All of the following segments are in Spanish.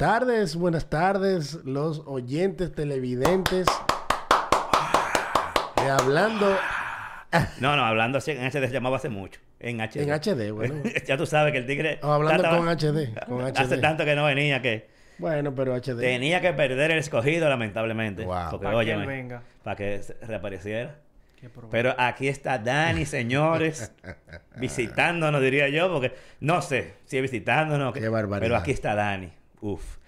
buenas tardes, buenas tardes, los oyentes televidentes. Eh, hablando No, no, hablando así en HD se llamaba hace mucho. En HD. en HD, bueno. ya tú sabes que el tigre. Oh, hablando trataba- con HD, con Hace HD. tanto que no venía que Bueno, pero HD. tenía que perder el escogido, lamentablemente. Wow. Porque, Para que venga. para que reapareciera. Qué problema. Pero aquí está Dani, señores, visitándonos, diría yo, porque no sé si es visitándonos. Qué barbaridad. Pero aquí está Dani. Uf.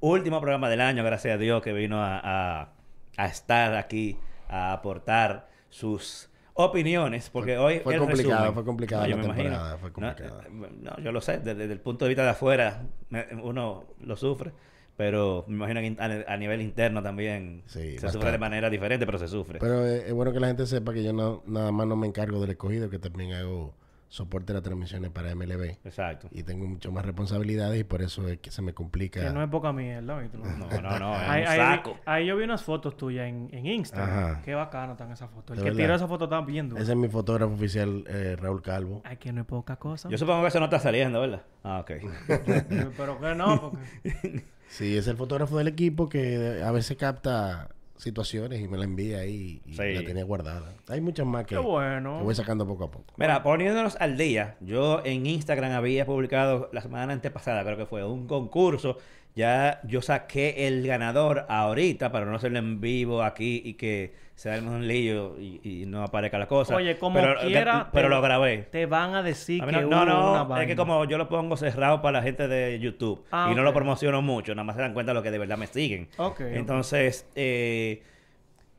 Último programa del año, gracias a Dios, que vino a, a- a estar aquí, a aportar sus opiniones, porque Fue- hoy... fue el complicado, resumen- fue yo la me imagino. temporada, fue No, complicada. eh, No, yo lo sé, desde, desde el punto de vista de afuera, me- uno lo sufre. Pero me imagino que a, a nivel interno también Sí, se bastante. sufre de manera diferente, pero se sufre. Pero eh, es bueno que la gente sepa que yo no, nada más no me encargo del escogido, que también hago soporte de las transmisiones para MLB. Exacto. Y tengo mucho más responsabilidades y por eso es que se me complica. Que no es poca mierda. No, no, no, es Ahí, un ahí- saco. ahí yo vi unas fotos tuyas en, en Instagram. Ajá. Qué bacano están esas fotos. El De que verdad. tiró esa foto estaba viendo. Ese es mi fotógrafo oficial, eh, Raúl Calvo. Ay, que no es poca cosa. Yo supongo que eso no está saliendo, ¿verdad? Ah, ok. Pero que no, porque... Sí, es el fotógrafo del equipo que a veces capta situaciones y me la envía ahí y Sí. la tenía guardada. Hay muchas más que, Qué bueno. que voy sacando poco a poco. Mira, poniéndonos al día, yo en Instagram había publicado la semana antepasada, creo que fue, un concurso. Ya yo saqué el ganador ahorita para no hacerlo en vivo aquí y que se arme un lío y, y no aparezca la cosa. Oye, como pero, quiera... Pero lo grabé. Te van a decir A que no, hubo no, una no, vaina. es que como yo lo pongo cerrado para la gente de YouTube Ah, y no lo promociono mucho, nada más se dan cuenta de lo que de verdad me siguen. Entonces, eh,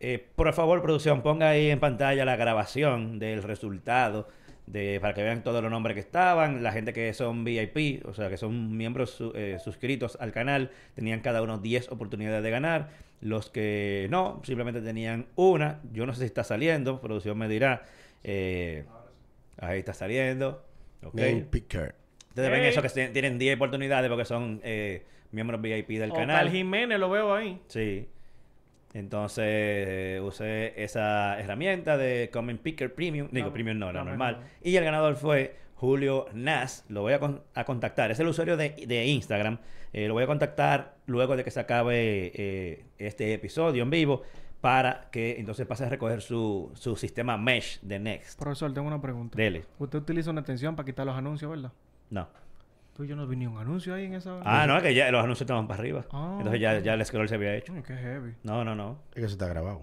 eh, por favor, producción, ponga ahí en pantalla la grabación del resultado de, para que vean todos los nombres que estaban. La gente que son VIP, o sea, que son miembros su- eh, suscritos al canal, tenían cada uno 10 oportunidades de ganar. Los que no, simplemente tenían una. Yo no sé si está saliendo, producción me dirá. Eh, ahí está saliendo. Ok. Ustedes ven eso que tienen 10 oportunidades porque son eh, miembros VIP del O canal. Jiménez lo veo ahí. Sí. Entonces eh, usé esa herramienta de Comment Picker Premium. Digo, Premium no, la no, normal. Y el ganador fue Julio Nas. Lo voy a, con- a contactar. Es el usuario de, de Instagram. Eh, lo voy a contactar luego de que se acabe eh, este episodio en vivo para que entonces pase a recoger su, su sistema Mesh de Next. Profesor, tengo una pregunta. Dele. Usted utiliza una extensión para quitar los anuncios, ¿verdad? No. Yo no vi ni un anuncio ahí en esa... Ah, no, es que ya los anuncios estaban para arriba. Ah, Entonces ya, ya el scroll se había hecho. Ay, qué heavy. No, no, no. Es que eso está grabado.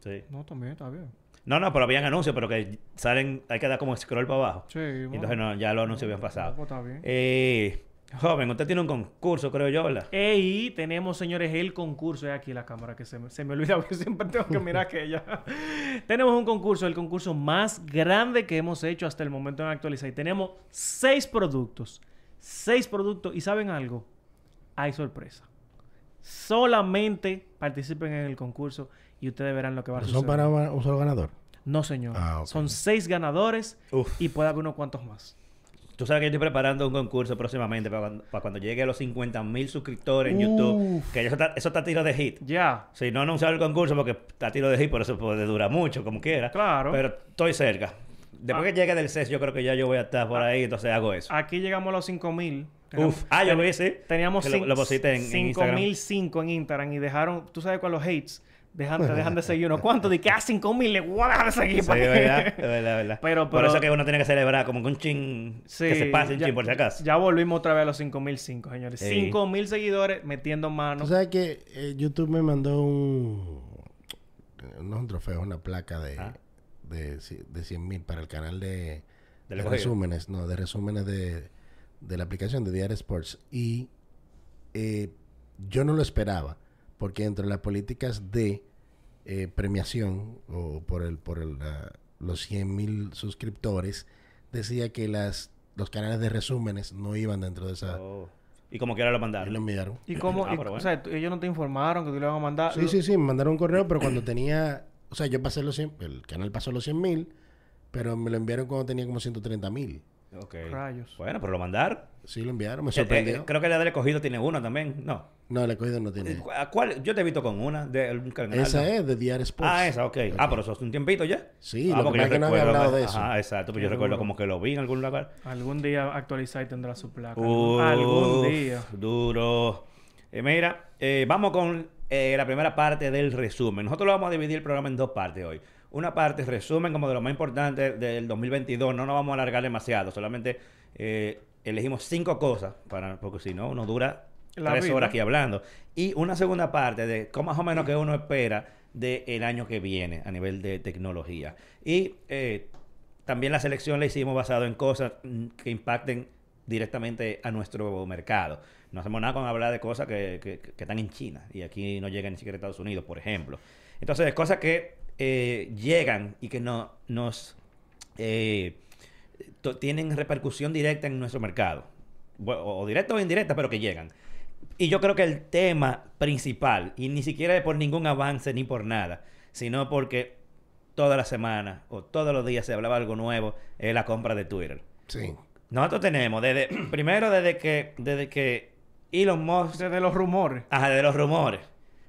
Sí. No, también está bien. No, no, pero habían anuncios, pero que salen, hay que dar como scroll para abajo. Sí, Y bueno. Entonces no, ya los anuncios habían pasado. Pues está bien. Eh, joven, usted tiene un concurso, creo yo, ¿verdad? Y tenemos, señores, el concurso. Es aquí la cámara que se me, se me olvida porque siempre tengo que mirar aquella. tenemos un concurso, el concurso más grande que hemos hecho hasta el momento en actualizar. Y tenemos seis productos. Seis productos. ¿Y saben algo? Hay sorpresa. Solamente participen en el concurso y ustedes verán lo que va a ¿No suceder. ¿Son para un solo ganador? No, señor. Ah. Son seis ganadores Uf. y puede haber unos cuantos más. Tú sabes que yo estoy preparando un concurso próximamente para cuando, para cuando llegue a los 50 mil suscriptores en YouTube. Que eso está, eso está a tiro de hit. Ya. Si no he anunciado el concurso porque está a tiro de hit, por eso puede durar mucho, como quiera. Claro. Pero estoy cerca. Después Ah. que llegue del CES, yo creo que ya yo voy a estar por ahí, entonces hago eso. Aquí llegamos a los 5000. Uf. Ah, yo vi, sí. Teníamos Que lo, lo pusiste en, en Instagram. 5005 en Instagram y dejaron, tú sabes con los hates, dejan, te dejan de seguir uno. ¿Cuánto? De que a 5000 le voy a dejar de seguir. Sí, para que- verdad, es verdad, es verdad. Pero- Por pero- eso es que uno tiene que celebrar como que un chin, Sí, que se pase un ya- chin por si acaso. Ya volvimos otra vez a los 5005, señores. Sí. 5000 seguidores metiendo Tú mano. sabes que eh, YouTube me mandó un... No es un trofeo, una placa de, Ah. De, de 100 mil para el canal de, resúmenes, no, de resúmenes de, de la aplicación de Diario Sports. Y eh, yo no lo esperaba, porque entre las políticas de eh, premiación o por el por el, ah, los 100 mil suscriptores, decía que las los canales de resúmenes no iban dentro de esa... Oh. Y como quiera lo Y mandaron. lo enviaron. ¿Y cómo? Ah, y- pero bueno. O sea, tú- ellos no te informaron que tú le van a mandar. Sí, sí, sí, me mandaron un correo, pero cuando tenía, o sea, yo pasé los 100, el canal pasó los 100 mil, pero me lo enviaron cuando tenía como 130 mil. Ok. Rayos. Bueno, pero lo mandaron. Sí, lo enviaron, me Eh, sorprendió. eh, creo que la del escogido tiene una también. No. No, el escogido no tiene. ¿A ¿Cuál? Yo te he visto con una de algún canal. Esa ¿no? es de Diario Sports. Ah, esa, ok. Ah, pero eso hace un tiempito ya. Sí, ah, lo que porque yo es que no había hablado de eso. Ajá, exacto. Pues Qué yo recuerdo duro. como que lo vi en algún lugar. Algún día actualizar y tendrá su placa. Uf, Algún día. Duro. Eh, mira, eh, vamos con eh, la primera parte del resumen. Nosotros lo vamos a dividir el programa en dos partes hoy. Una parte es resumen como de lo más importante del 2022. No nos vamos a alargar demasiado. Solamente eh, elegimos cinco cosas, para, porque si no, uno dura La tres vida. horas aquí hablando. Y una segunda parte de cómo más o menos que uno espera del año que viene a nivel de tecnología. Y eh, también la selección la hicimos basado en cosas mm, que impacten directamente a nuestro mercado. No hacemos nada con hablar de cosas que, que- están en China y aquí no llegan ni siquiera a Estados Unidos, por ejemplo. Entonces, cosas que eh, llegan y que no, nos eh, tienen repercusión directa en nuestro mercado. O, directa o indirecta, pero que llegan. Y yo creo que el tema principal, y ni siquiera por ningún avance ni por nada, sino porque toda la semana o todos los días se hablaba algo nuevo, es la compra de Twitter. Sí. Nosotros tenemos, desde primero desde que, desde que Elon Musk Desde los rumores. Ajá, de los rumores.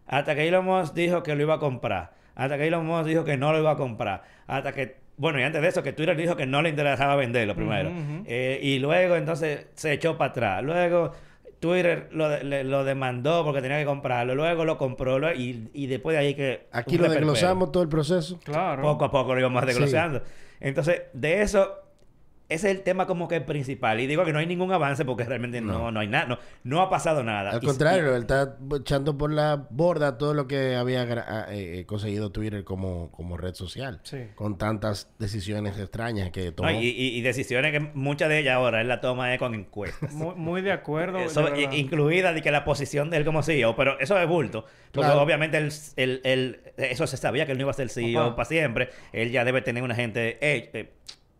Hasta que Elon Musk dijo que lo iba a comprar. Hasta que Elon Musk dijo que no lo iba a comprar. Hasta que, bueno, y antes de eso, que Twitter dijo que no le interesaba venderlo primero. Eh, y luego, entonces, se echó para atrás. Luego, Twitter lo, de- le- lo demandó porque tenía que comprarlo. Luego lo compró. y, y después de ahí que... Aquí lo desglosamos todo el proceso. Claro. Poco a poco lo íbamos Sí. desglosando. Entonces, de eso, ese es el tema como que principal. Y digo que no hay ningún avance porque realmente no, No. no, hay nada. No, no ha pasado nada. Al Y- contrario, él está echando por la borda todo lo que había ah, eh, eh, conseguido Twitter como, como red social. Sí. Con tantas decisiones extrañas que tomó. No, y, y- y decisiones que muchas de ellas ahora él la toma con encuestas. Muy, muy de acuerdo. Eso, de incluida de que la posición de él como CEO, pero eso es bulto. Porque Claro. obviamente él, él- él- eso se sabía que él no iba a ser CEO para siempre. Él ya debe tener una gente eh, eh,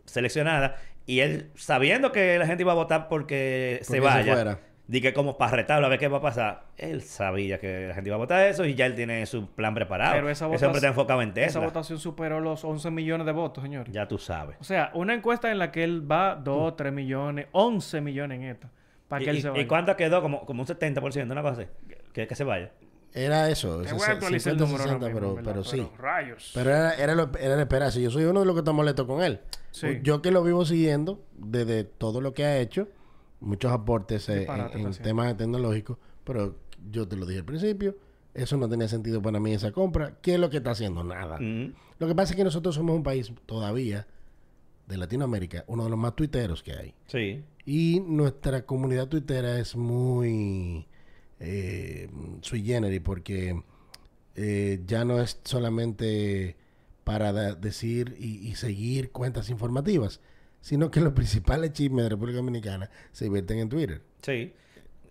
seleccionada. Y él, sabiendo que la gente iba a votar porque se Porque se vaya, fuera. di que como para retarlo a ver qué va a pasar, él sabía que la gente iba a votar eso y ya él tiene su plan preparado. Pero esa Ese hombre votación- está enfocado en Esa Tesla. votación superó los 11 millones de votos, señores. Ya tú sabes. O sea, una encuesta en la que él va 2, 3 millones, 11 millones en esta. Para ¿Y, que él y- se y vaya. cuánto quedó? Como, como un 70%, una cosa así. Que, que se vaya. Era eso. Te voy a actualizar el 50, número ahora 60, mismo, pero, ¿verdad? pero sí. Rayos. Pero era, era, lo, era de esperarse. Yo soy uno de los que está molesto con él. Sí. Yo que lo vivo siguiendo desde todo lo que ha hecho, muchos aportes eh, en, en paciente. temas tecnológicos, pero yo te lo dije al principio, eso no tenía sentido para mí esa compra. ¿Qué es lo que está haciendo? Nada. Mm. Lo que pasa es que nosotros somos un país todavía de Latinoamérica, uno de los más tuiteros que hay. Sí. Y nuestra comunidad tuitera es muy eh, sui generis porque eh, ya no es solamente para decir y, y seguir cuentas informativas, sino que los principales chismes de República Dominicana se vierten en Twitter. Sí,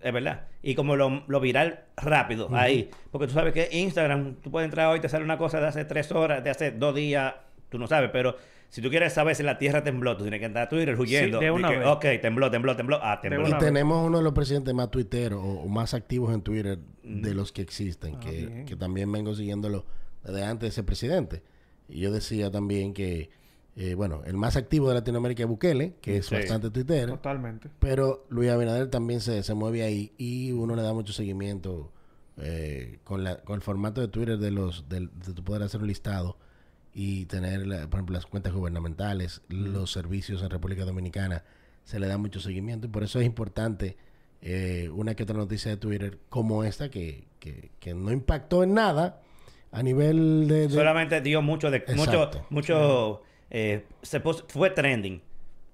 es verdad. Y como lo, lo viral rápido, ahí. Porque tú sabes que Instagram, tú puedes entrar hoy te sale una cosa de hace tres horas, de hace dos días, tú no sabes, pero si tú quieres saber si la tierra tembló, tú tienes que entrar a Twitter huyendo. de que, vez. Ok, tembló, tembló, tembló. Ah, tembló. y tenemos uno de los presidentes más tuiteros o, o más activos en Twitter de los que existen, Ah, que, bien. que también vengo siguiéndolo desde antes de ese presidente. Y yo decía también que, eh, bueno, el más activo de Latinoamérica es Bukele, que es Sí. bastante tuitero. Totalmente. Pero Luis Abinader también se, se mueve ahí y uno le da mucho seguimiento eh, con, la, con el formato de Twitter de los del- de tu poder hacer un listado y tener, la- por ejemplo, las cuentas gubernamentales, los servicios en República Dominicana, se le da mucho seguimiento y por eso es importante eh, una que otra noticia de Twitter como esta que, que, que no impactó en nada a nivel de... de- Solamente dio mucho de mucho, mucho eh, se fue trending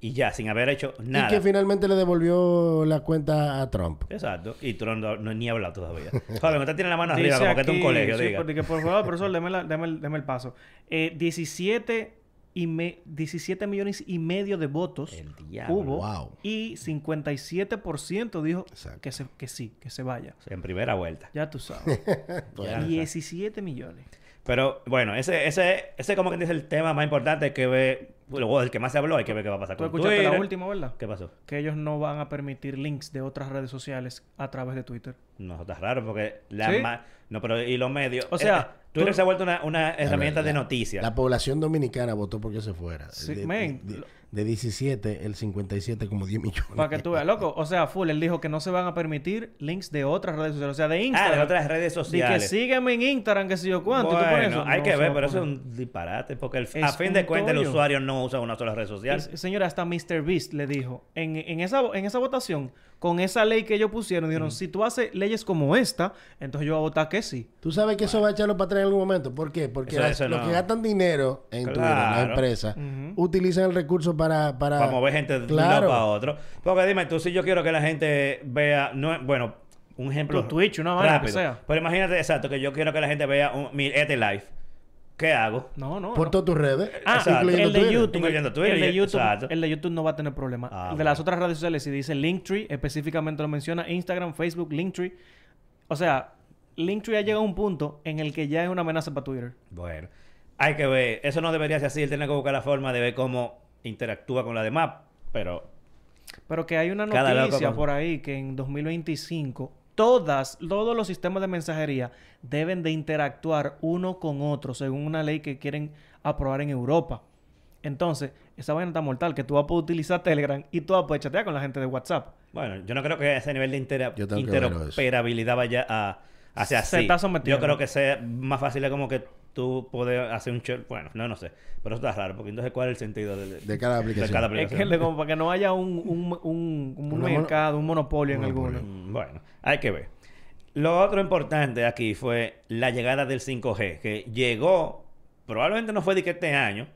y ya, sin haber hecho nada. y que finalmente le devolvió la cuenta a Trump. Exacto. Y tú no, no, ni hablado todavía. Joder, usted tiene la mano arriba Dice como que esto es un aquí- colegio, sí, diga. porque, por favor, profesor, deme, la- deme el, deme el paso. Eh, 17, y me- 17 millones y medio de votos El diablo. hubo Wow. y 57% dijo que, se, que sí, que se vaya. En primera vuelta. Ya tú sabes. Bueno, 17 millones. Pero bueno, ese, ese, ese como que dice el tema más importante que ve, bueno, el que más se habló, hay que ver qué va a pasar Tú con escuchaste la Twitter. última, ¿verdad? ¿Qué pasó? Que ellos no van a permitir links de otras redes sociales a través de Twitter. No, está raro porque la ¿Sí? ma- No, pero y los medios. O sea, eh, Twitter tú- se ha vuelto una, una herramienta la- de noticias. La población dominicana votó porque se fuera. Sí, de, men. de- de 17, el 57 como 10 millones. Para que tú veas, loco. O sea, full, él dijo que no se van a permitir links de otras redes sociales. O sea, de ah, Instagram. de otras redes Di que sociales. sígueme en Instagram, que sé yo cuánto. y tú pones Bueno, eso. hay No que ver, pero eso es un disparate. Porque el- Es a fin de cuentas el usuario no usan una sola red social. Y, señora, hasta Mr. Beast le dijo, en, en, esa, en esa votación, con esa ley que ellos pusieron, dijeron, si tú haces leyes como esta, entonces yo voy a votar que sí. Tú sabes que eso va a echarlo para atrás en algún momento. ¿Por qué? Porque Eso- los que gastan dinero en Twitter, las Claro. empresas, utilizan el recurso para... Para, para mover gente de un Claro. lado para otro. Porque dime tú, si yo quiero que la gente vea, no, bueno, un ejemplo Tu Twitch, una vaina que sea. Pero imagínate, exacto, que yo quiero que la gente vea un, mi este live. ¿Qué hago? No, no. Por no. todas tus redes, Ah, Exacto. incluyendo el de. YouTube. Incluyendo Twitter, el de YouTube, exacto. el de YouTube no va a tener problema. Ah, de bueno. las otras redes sociales, si dice Linktree, específicamente lo menciona Instagram, Facebook, Linktree. O sea, Linktree ha llegado a un punto en el que ya es una amenaza para Twitter. Bueno, hay que ver. Eso no debería ser así. Él tiene que buscar la forma de ver cómo interactúa con la demás. Pero Pero que hay una noticia con- por ahí que en 2025 todas, todos los sistemas de mensajería deben de interactuar uno con otro según una ley que quieren aprobar en Europa. Entonces, esa vaina está mortal que tú vas a poder utilizar Telegram y tú vas a poder chatear con la gente de WhatsApp. bueno, yo no creo que ese nivel de intera- interoperabilidad vaya a hacia Se así. está sometiendo. Yo creo que sea más fácil es como que tú puedes hacer un show. Bueno, no, no sé. Pero eso está raro. Porque entonces, ¿cuál es el sentido de, De cada aplicación. cada Es aplicación? que le- como para que no haya un, un, un, un Una mono- mercado, un monopolio en Monopolio. alguno. Mm, Bueno, hay que ver. Lo otro importante aquí fue la llegada del 5G, que llegó, probablemente no fue de que este año,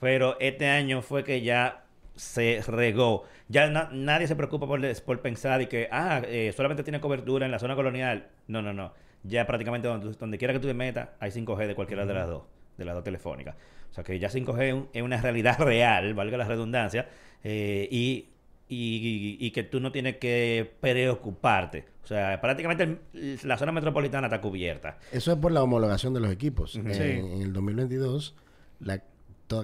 pero este año fue que ya se regó. Ya na- nadie se preocupa por, por pensar y que, ah, eh, solamente tiene cobertura en la zona colonial. No, no, no. Ya prácticamente donde, donde quiera que tú te metas, hay 5G de cualquiera de las dos, de las dos telefónicas. O sea que ya 5G es, un- es una realidad real, valga la redundancia, eh, y, y, y que tú no tienes que preocuparte. O sea, prácticamente el- la zona metropolitana está cubierta. Eso es por la homologación de los equipos. En, Sí. en el 2022, la,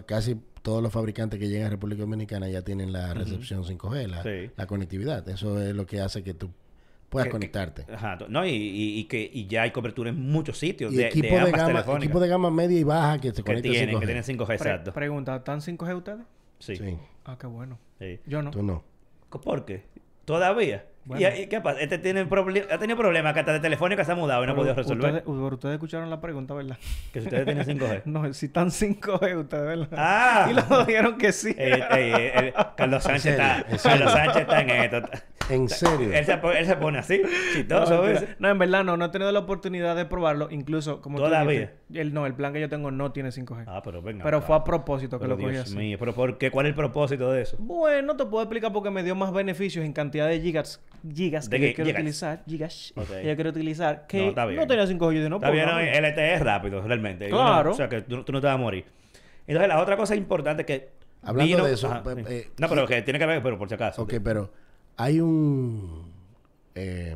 casi todos los fabricantes que llegan a República Dominicana ya tienen la recepción 5G, la, Sí. la conectividad. Eso es lo que hace que tú puedas Que- que- conectarte. Ajá, no, y, y- y que y ya hay cobertura en muchos sitios Y de, equipo, de de ambas gama, equipo de gama media y baja que se que conectan tienen, 5G. que tienen 5G, Pre- exacto. pregunta, ¿están 5G ustedes? Sí. Sí. Ah, qué bueno. sí. Yo no. Tú no. ¿Por qué? ¿Todavía? Bueno. ¿Y, y qué pasa? Este tiene ha tenido problemas que hasta de telefónica se ha mudado y no ha podido resolver. Ustedes, escucharon la pregunta, ¿verdad? Que si ustedes tienen 5G. No, si están 5G ustedes, ¿verdad? ¡Ah! Y lo dijeron que sí. Ey, ey, ey, ey, Carlos Sánchez está. Carlos Sánchez está en esto. En serio. Él se, él se pone así, No, chistoso. ¿ves? No, en verdad no, no he tenido la oportunidad de probarlo. Incluso, como tú ¿Todavía? dijiste, el, no, el plan que yo tengo no tiene 5G. Ah, pero venga. pero fue a propósito que Pero lo cogí Dios así. mío, pero ¿por qué? ¿Cuál es el propósito de eso? Bueno, te puedo explicar porque me dio más beneficios en cantidad de gigas, gigas que ¿De yo qué? quiero Gigas. utilizar, gigas, Ok. que yo quiero utilizar, que No, no, está bien. tenía 5G. Yo dije, no, Está bien, no, pongámoslo. LTE es rápido, realmente. Claro. o sea, que tú, tú no te vas a morir. Entonces, la otra cosa importante que... Hablando vino- de eso, Ajá, sí. eh, no, pero que tiene que ver, pero por si acaso. Ok, pero hay un... eh,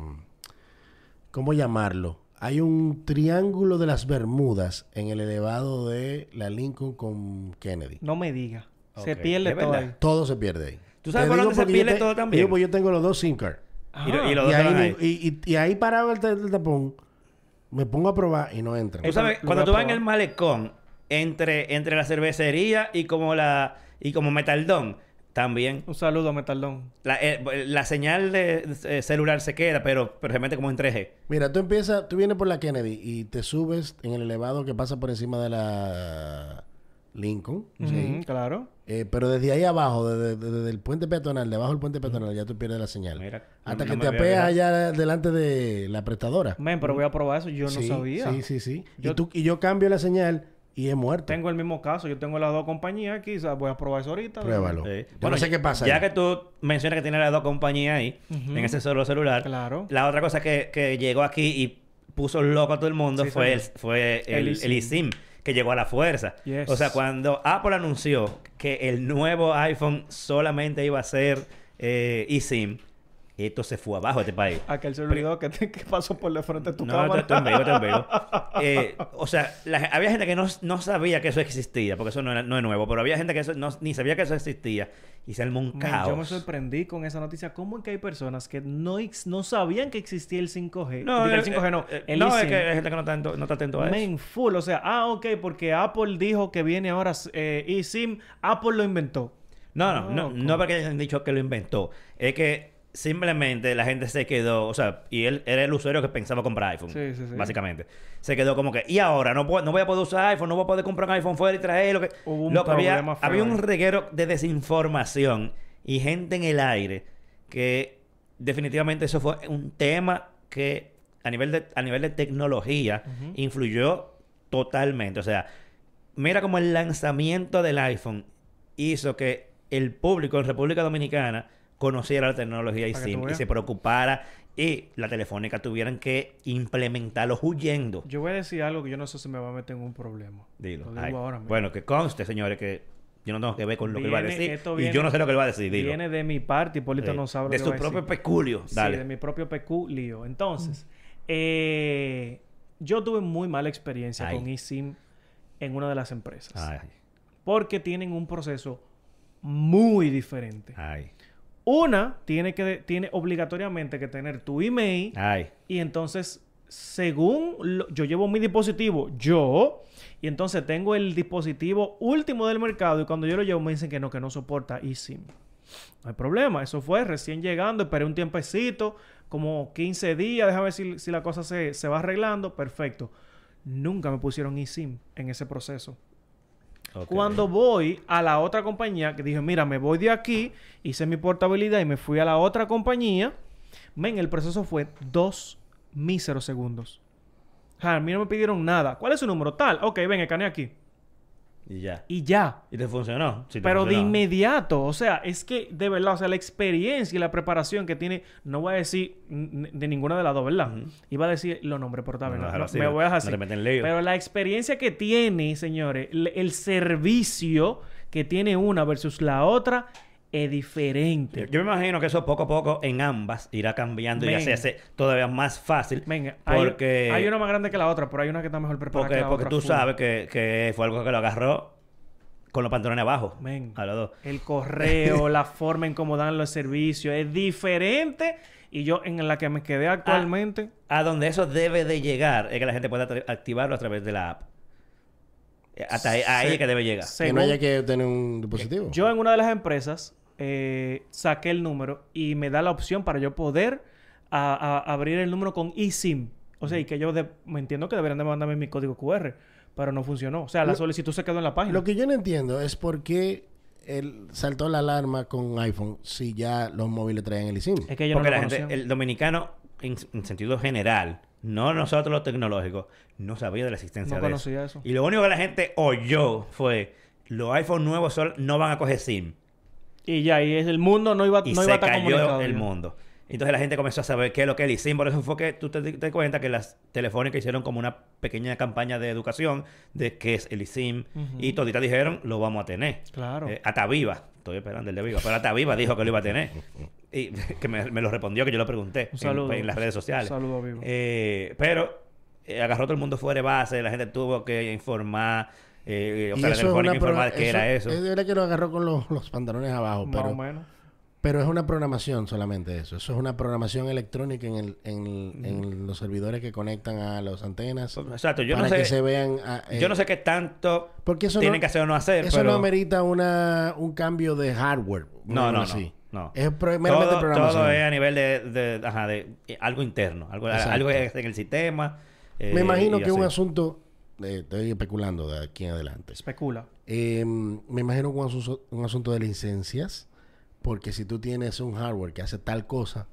¿Cómo llamarlo? Hay un triángulo de las Bermudas en el elevado de la Lincoln con Kennedy. No me diga. Se pierde ¿es todo ahí. Todo se pierde ahí. ¿Tú sabes por dónde se yo pierde te- todo también? Digo, pues yo tengo los dos SIM cards. Y, lo- y los Y ahí, y, y- y ahí parado el, ta- el tapón, me pongo a probar y no. Tú sabes, lo cuando tú vas en el malecón, entre, entre la cervecería y como la y como Metaldón, también Un saludo a Metaldón. la, eh, la señal de eh, celular se queda, pero, pero se mete como en 3G. Mira, tú empiezas, tú vienes por la Kennedy y te subes en el elevado que pasa por encima de la Lincoln, ¿sí? Claro. Eh, pero desde ahí abajo, desde, desde- el puente peatonal, debajo del puente peatonal, ya tú pierdes la señal. Mira, Hasta no- que te apeas allá delante de la prestadora. Men, pero voy a probar eso. Yo no sabía. Sí, sí, sí. Yo- Y, tú, y yo cambio la señal y es muerto. Tengo el mismo caso. Yo tengo las dos compañías aquí. voy a probar eso ahorita. Pruébalo. Sí. Yo no sé qué pasa. Ya ahí. que tú mencionas que tiene las dos compañías ahí, en ese solo celular, Claro. la otra cosa que, que llegó aquí y puso loco a todo el mundo Sí, fue, el, fue el, El el, eSIM. Que llegó a la fuerza. Yes. O sea, cuando Apple anunció que el nuevo iPhone solamente iba a ser eh, eSIM, esto se fue abajo de este país. Aquel se olvidó que, te- que pasó por la frente de tu No, cámara. vivo. Eh, o sea, la- había gente que no, no sabía que eso existía, porque eso no, era- no es nuevo, pero había gente que eso no- ni sabía que eso existía y se armó un caos. yo me sorprendí con esa noticia. ¿Cómo es que hay personas que no, no sabían que existía el 5G? No, el eh, 5G no. eh, el no, es que hay gente que no está, atento- no está atento a eso. Men, full. O sea, ah, ok, porque Apple dijo que viene ahora eh, eSIM. Apple lo inventó. No, no, no, Loco. no porque hayan dicho que lo inventó. Es que simplemente la gente se quedó, o sea, y él era el usuario que pensaba comprar iPhone, Sí, sí, sí. básicamente. Se quedó como que, y ahora no, puedo, no voy a poder usar iPhone, no voy a poder comprar un iPhone fuera y traerlo. Que... Hubo un Loco, había, problema feo había un reguero de desinformación y gente en el aire que definitivamente eso fue un tema que a nivel de, a nivel de tecnología influyó totalmente. O sea, mira como el lanzamiento del iPhone hizo que el público en República Dominicana conociera la tecnología y, tú y se preocupara y la telefónica tuvieran que implementarlo huyendo. Yo voy a decir algo que yo no sé si me va a meter en un problema. Dilo. Lo digo Ay, ahora mismo. bueno, que conste, señores, que yo no tengo que ver con lo que él va a decir. esto y yo no sé lo que él va a decir. Dilo. Viene de mi parte, Hipólito Sí. no sabe lo de que su va propio decir. peculio. Dale. Sí, de mi propio lío. Entonces, eh, yo tuve muy mala experiencia Ay. con eSIM en una de las empresas. Ay, Porque tienen un proceso muy diferente. ay, Una tiene que tiene obligatoriamente que tener tu email ay. y entonces según lo- yo llevo mi dispositivo yo y entonces tengo el dispositivo último del mercado y cuando yo lo llevo me dicen que no que no soporta eSIM. No hay problema, eso fue recién llegando, esperé un tiempecito, como 15 días, déjame ver si, si la cosa se, se va arreglando, perfecto. Nunca me pusieron eSIM en ese proceso. Cuando voy a la otra compañía, que dije, mira, me voy de aquí, hice mi portabilidad y me fui a la otra compañía, men, el proceso fue dos míseros segundos. Sea, a mí no me pidieron nada. ¿Cuál es su número? Tal. Ok, ven, escanea aquí. Y ya. Y ya. ¿Y te funcionó? Sí te Pero de inmediato, o sea, es que de verdad, o sea, la experiencia y la preparación que tiene, no voy a decir de ninguna de las dos, ¿verdad? Iba a decir los nombres, pero bien, No, me voy a dejar así. Pero la experiencia que tiene, señores, el, el servicio que tiene una versus la otra es diferente. Yo, yo me imagino que eso poco a poco en ambas irá cambiando y ya se hace todavía más fácil. Venga, hay- porque, hay, una más grande que la otra, pero hay una que está mejor preparada porque, que la porque otra. tú full. sabes que, que fue algo que lo agarró con los pantalones abajo. Men. A los dos. El correo, la forma en cómo dan los servicios es diferente. Y yo en la que me quedé actualmente, A donde eso debe de llegar es que la gente pueda activarlo a través de la app. Hasta ahí, es que debe llegar. Que según- no haya que tener un dispositivo. yo en una de las empresas eh, saqué el número y me da la opción para yo poder a- a- abrir el número con eSIM. O sea, y que yo de- me entiendo que deberían de mandarme mi código QR, pero no funcionó. O sea, la Lo- solicitud se quedó en la página. Lo que yo no entiendo es por qué él saltó la alarma con iPhone si ya los móviles traían el eSIM. Es que ellos Porque no la gente, el dominicano, en, en sentido general, no nosotros los tecnológicos, no sabía de la existencia No de conocía eso. Y lo único que la gente oyó fue, los iPhone nuevos sol- no van a coger SIM. Y ya, y es- el mundo no iba, Y no se iba a estar cayó el ya. mundo. Entonces la gente comenzó a saber qué es lo que es el eSIM. Por eso fue que tú te das cuenta que las telefónicas hicieron como una pequeña campaña de educación de qué es el. Ujú. Y toditas dijeron, lo vamos a tener. Claro. Eh, hasta Viva. Estoy esperando el de Viva. Pero hasta Viva dijo que lo iba a tener. Y que me, me lo respondió, que yo lo pregunté Un en- saludo. en, las redes sociales. Un saludo a Viva. Eh, pero eh, agarró todo el mundo fuera de base. La gente tuvo que informar. Eh, o Y sea, la telefónica pro- qué era eso. Es verdad que lo agarró con los, los pantalones abajo, Más o pero, menos. pero es una programación solamente eso. Eso es una programación electrónica en, el, en, en los servidores que conectan a las antenas Exacto. Yo para no sé. que se vean. ah, eh, Yo no sé qué tanto porque eso tienen no, que hacer o no hacer, eso pero... no amerita una, un cambio de hardware. No, no, así. no, no. Es meramente todo, programación. todo es a nivel de, de- ajá, de eh, algo interno, algo, Exacto. algo que en el sistema. eh, Me imagino que un así. asunto, eh, estoy especulando de aquí en adelante. Especula. Eh, me imagino que un asunto, un asunto de licencias, porque si tú tienes un hardware que hace tal cosa,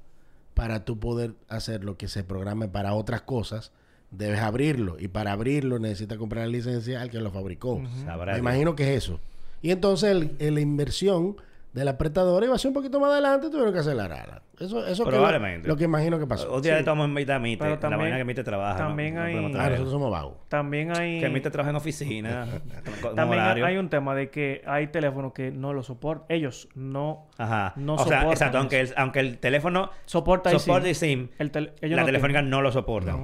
para tú poder hacer lo que se programe para otras cosas, debes abrirlo. Y para abrirlo necesitas comprar la licencia al que lo fabricó. Sabrá Me Dios. imagino que es eso. Y entonces el- el- la inversión del apretador iba a ser un poquito más adelante tuvieron que acelerar. Eso, eso que Probablemente. lo, lo que imagino que pasó. Un día estamos en mitad mite, Pero la también- vaina que Mite trabaja. ¿no? también No hay- podemos Ah, nosotros somos vagos. También hay... Que Mite trabaja en oficina, con También horario. hay un tema de que hay teléfonos que no lo soportan. Ellos no Ajá. no o sea, exacto, aunque el, aunque el teléfono soporta soporta El tel- ellos la no telefónica tienen. no lo soporta.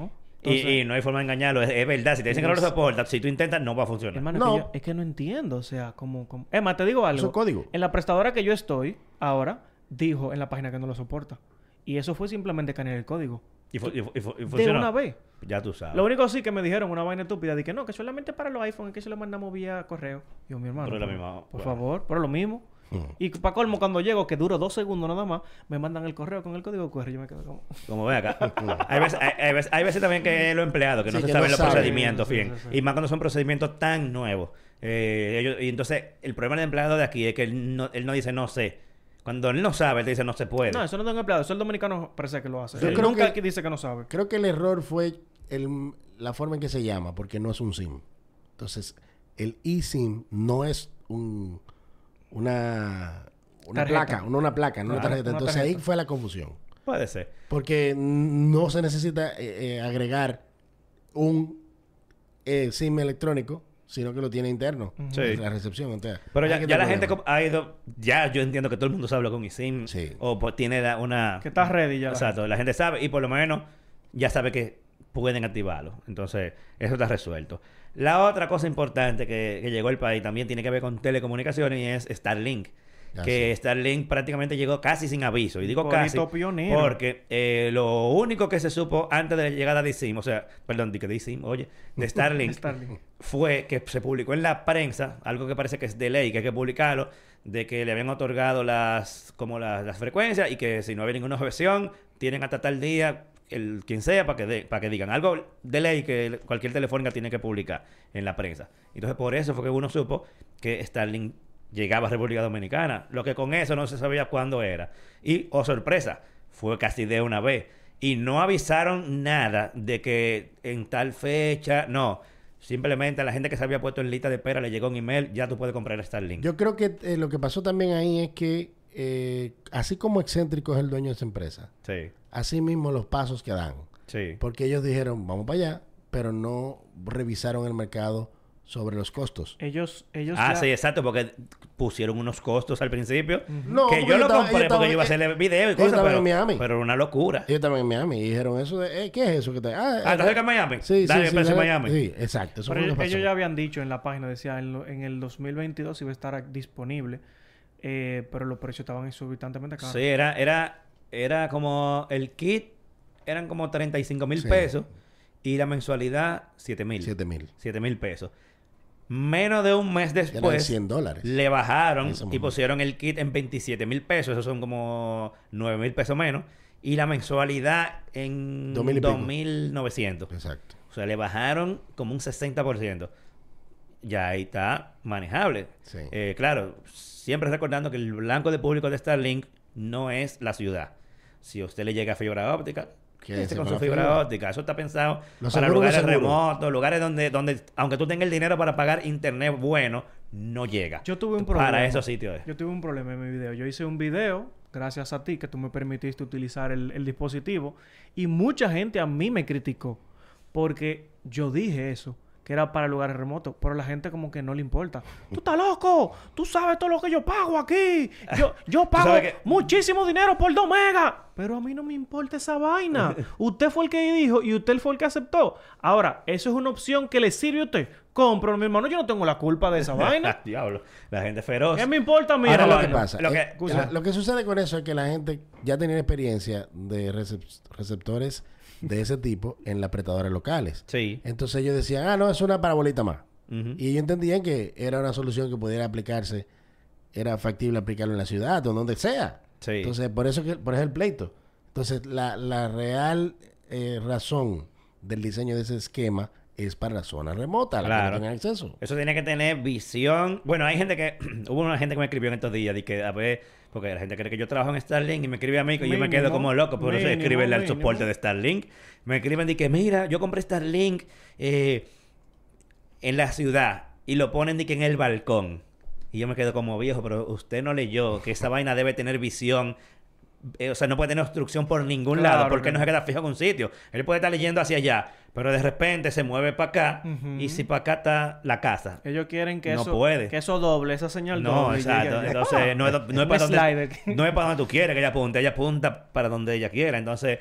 Y, no hay forma de engañarlo. Es, es verdad. Si te dicen que no lo Yes. soporta, si tú intentas, no va a funcionar. Hermano, No. es, que yo- es que no entiendo. O sea, como... como... Es más, te digo algo. Eso es código. En la prestadora que yo estoy ahora, dijo en la página que no lo soporta. Y eso fue simplemente escanear el código. Y, fu- y fu- y fu- y De funcionó. una vez. Ya tú sabes. Lo único sí que me dijeron una vaina estúpida de que no, que solamente para los iPhones es que se lo mandamos vía correo. Yo, mi hermano. Pero es la por- misma- Por bueno. favor, pero lo mismo. Mm. Y para colmo, cuando llego, que duro dos segundos nada más, me mandan el correo con el código QR. Yo me quedo como... Como ve acá. hay, veces, hay, hay veces, hay veces también que los empleados que no se que saben no los procedimientos Sí, bien. sí, sí. Y más cuando son procedimientos tan nuevos. Eh, ellos- y entonces, el problema del empleado de aquí es que él no, él no dice no sé. Cuando él no sabe, él te dice no se puede. No, eso no tengo empleado. Eso el dominicano parece que lo hace. Yo Él creo nunca que- dice que no sabe. Creo que el error fue el- la forma en que se llama, porque no es un SIM. Entonces, el eSIM no es un, una, una Tarjeta. placa, no una placa, no una tarjeta. una Entonces ahí fue la confusión. Puede ser. Porque no se necesita eh, eh, agregar un eh, SIM electrónico, sino que lo tiene interno. Sí. La recepción. Entonces, Pero ya, que ya la gente ha ido... Ya yo entiendo que todo el mundo sabe con eSIM. Sí. O pues, tiene la- una... Que está ready ya. Exacto. La gente sabe y por lo menos ya sabe que pueden activarlo. Entonces, eso está resuelto. La otra cosa importante que, que llegó al país también tiene que ver con telecomunicaciones y es Starlink. Ah, que Starlink prácticamente llegó casi sin aviso. Y digo Un casi bonito pionero. porque eh, lo único que se supo antes de la llegada de SIM, o sea, perdón, de que de SIM, oye, de Starlink, Starlink. fue que se publicó en la prensa, algo que parece que es de ley, que hay que publicarlo, de que le habían otorgado las como las, las frecuencias y que si no había ninguna objeción, tienen hasta tal día el quien sea para que de- para que digan algo de ley que cualquier telefónica tiene que publicar en la prensa. Entonces por eso fue que uno supo que Starlink llegaba a República Dominicana, lo que con eso no se sabía cuándo era. Y oh sorpresa, fue casi de una vez y no avisaron nada de que en tal fecha, no. Simplemente a la gente que se había puesto en lista de espera le llegó un email, ya tú puedes comprar Starlink. Yo creo que eh, lo que pasó también ahí es que, eh, así como excéntrico es el dueño de esa empresa, Sí, así mismo los pasos que dan. sí. Porque ellos dijeron, vamos para allá, pero no revisaron el mercado sobre los costos. Ellos, ellos Ah, ya- sí, exacto, porque pusieron unos costos al principio. No, que yo lo estaba- compré porque yo iba a hacerle video y cosas, pero, en Miami. pero una locura. Ellos estaban en Miami y dijeron eso de, eh, ¿qué es eso que te... Ah, Ah, ¿estás cerca de Miami? Sí, Dale, sí, sí, Miami. Sí, exacto. Eso Pero fue lo ellos, que pasó. ellos ya habían dicho en la página, decía, en, lo- en el 2022 iba a estar disponible, eh, pero los precios estaban exorbitantemente caros. Sí, era, era, era como el kit, eran como 35 mil Sí. pesos y la mensualidad 7 mil. 7 mil. 7 mil pesos. Menos de un mes después 100 dólares. le bajaron y pusieron el kit en 27 mil pesos. Esos son como 9 mil pesos menos. Y la mensualidad en Dos mil y pico. 2.900. Exacto. O sea, le bajaron como un 60%. Ya ahí está manejable. Sí. Eh, claro, siempre recordando que el blanco de público de Starlink no es la ciudad. Si a usted le llega fibra óptica, Quédese con con su fibra fibra. óptica. Eso está pensado Lo para lugares remotos, lugares donde, donde, aunque tú tengas el dinero para pagar internet bueno, no llega. Yo tuve un problema. Para esos sitios. Yo tuve un problema en mi video. Yo hice un video, gracias a ti, que tú me permitiste utilizar el, el dispositivo. Y mucha gente a mí me criticó. Porque yo dije eso, que era para lugares remotos. Pero a la gente como que no le importa. ¡Tú estás loco! ¡Tú sabes todo lo que yo pago aquí! Yo, yo pago que- muchísimo dinero por 2 megas. Pero a mí no me importa esa vaina. usted fue el que dijo y usted fue el que aceptó. Ahora, eso es una opción que le sirve a usted. Compro, mi hermano. Yo no tengo la culpa de esa vaina. Diablo, la gente feroz. ¿Qué me importa a mí? Ahora lo que pasa, Lo que- eh, escucha. lo que sucede con eso es que la gente ya tenía experiencia de recep- receptores de ese tipo en las prestadoras locales. Sí. Entonces ellos decían, ah, no, es una parabolita más. Y ellos entendían que era una solución que pudiera aplicarse, era factible aplicarlo en la ciudad o donde sea. Sí. Entonces, por eso, que, por eso el pleito. Entonces, la, la real eh, razón del diseño de ese esquema es para la zona remota, la que no tengan acceso. Eso tiene que tener visión. Bueno, hay gente que. hubo una gente que me escribió en estos días. De que, a ver, porque la gente cree que yo trabajo en Starlink y me escribe a mí que yo me quedo como loco. Por eso escribenle al soporte de Starlink. Me escriben de que, mira, yo compré Starlink eh, en la ciudad y lo ponen de que en el balcón. Y yo me quedo como viejo, pero usted no leyó que esa vaina debe tener visión. Eh, o sea, no puede tener obstrucción por ningún Claro lado porque que no se queda fijo en un sitio. Él puede estar leyendo hacia allá, pero de repente se mueve para acá y si para acá está la casa. Ellos quieren que No eso puede. que eso doble, esa señal No, doble. exacto. llegue- Entonces, no es, no es para donde, no es para donde tú quieres que ella apunte. Ella apunta para donde ella quiera. Entonces,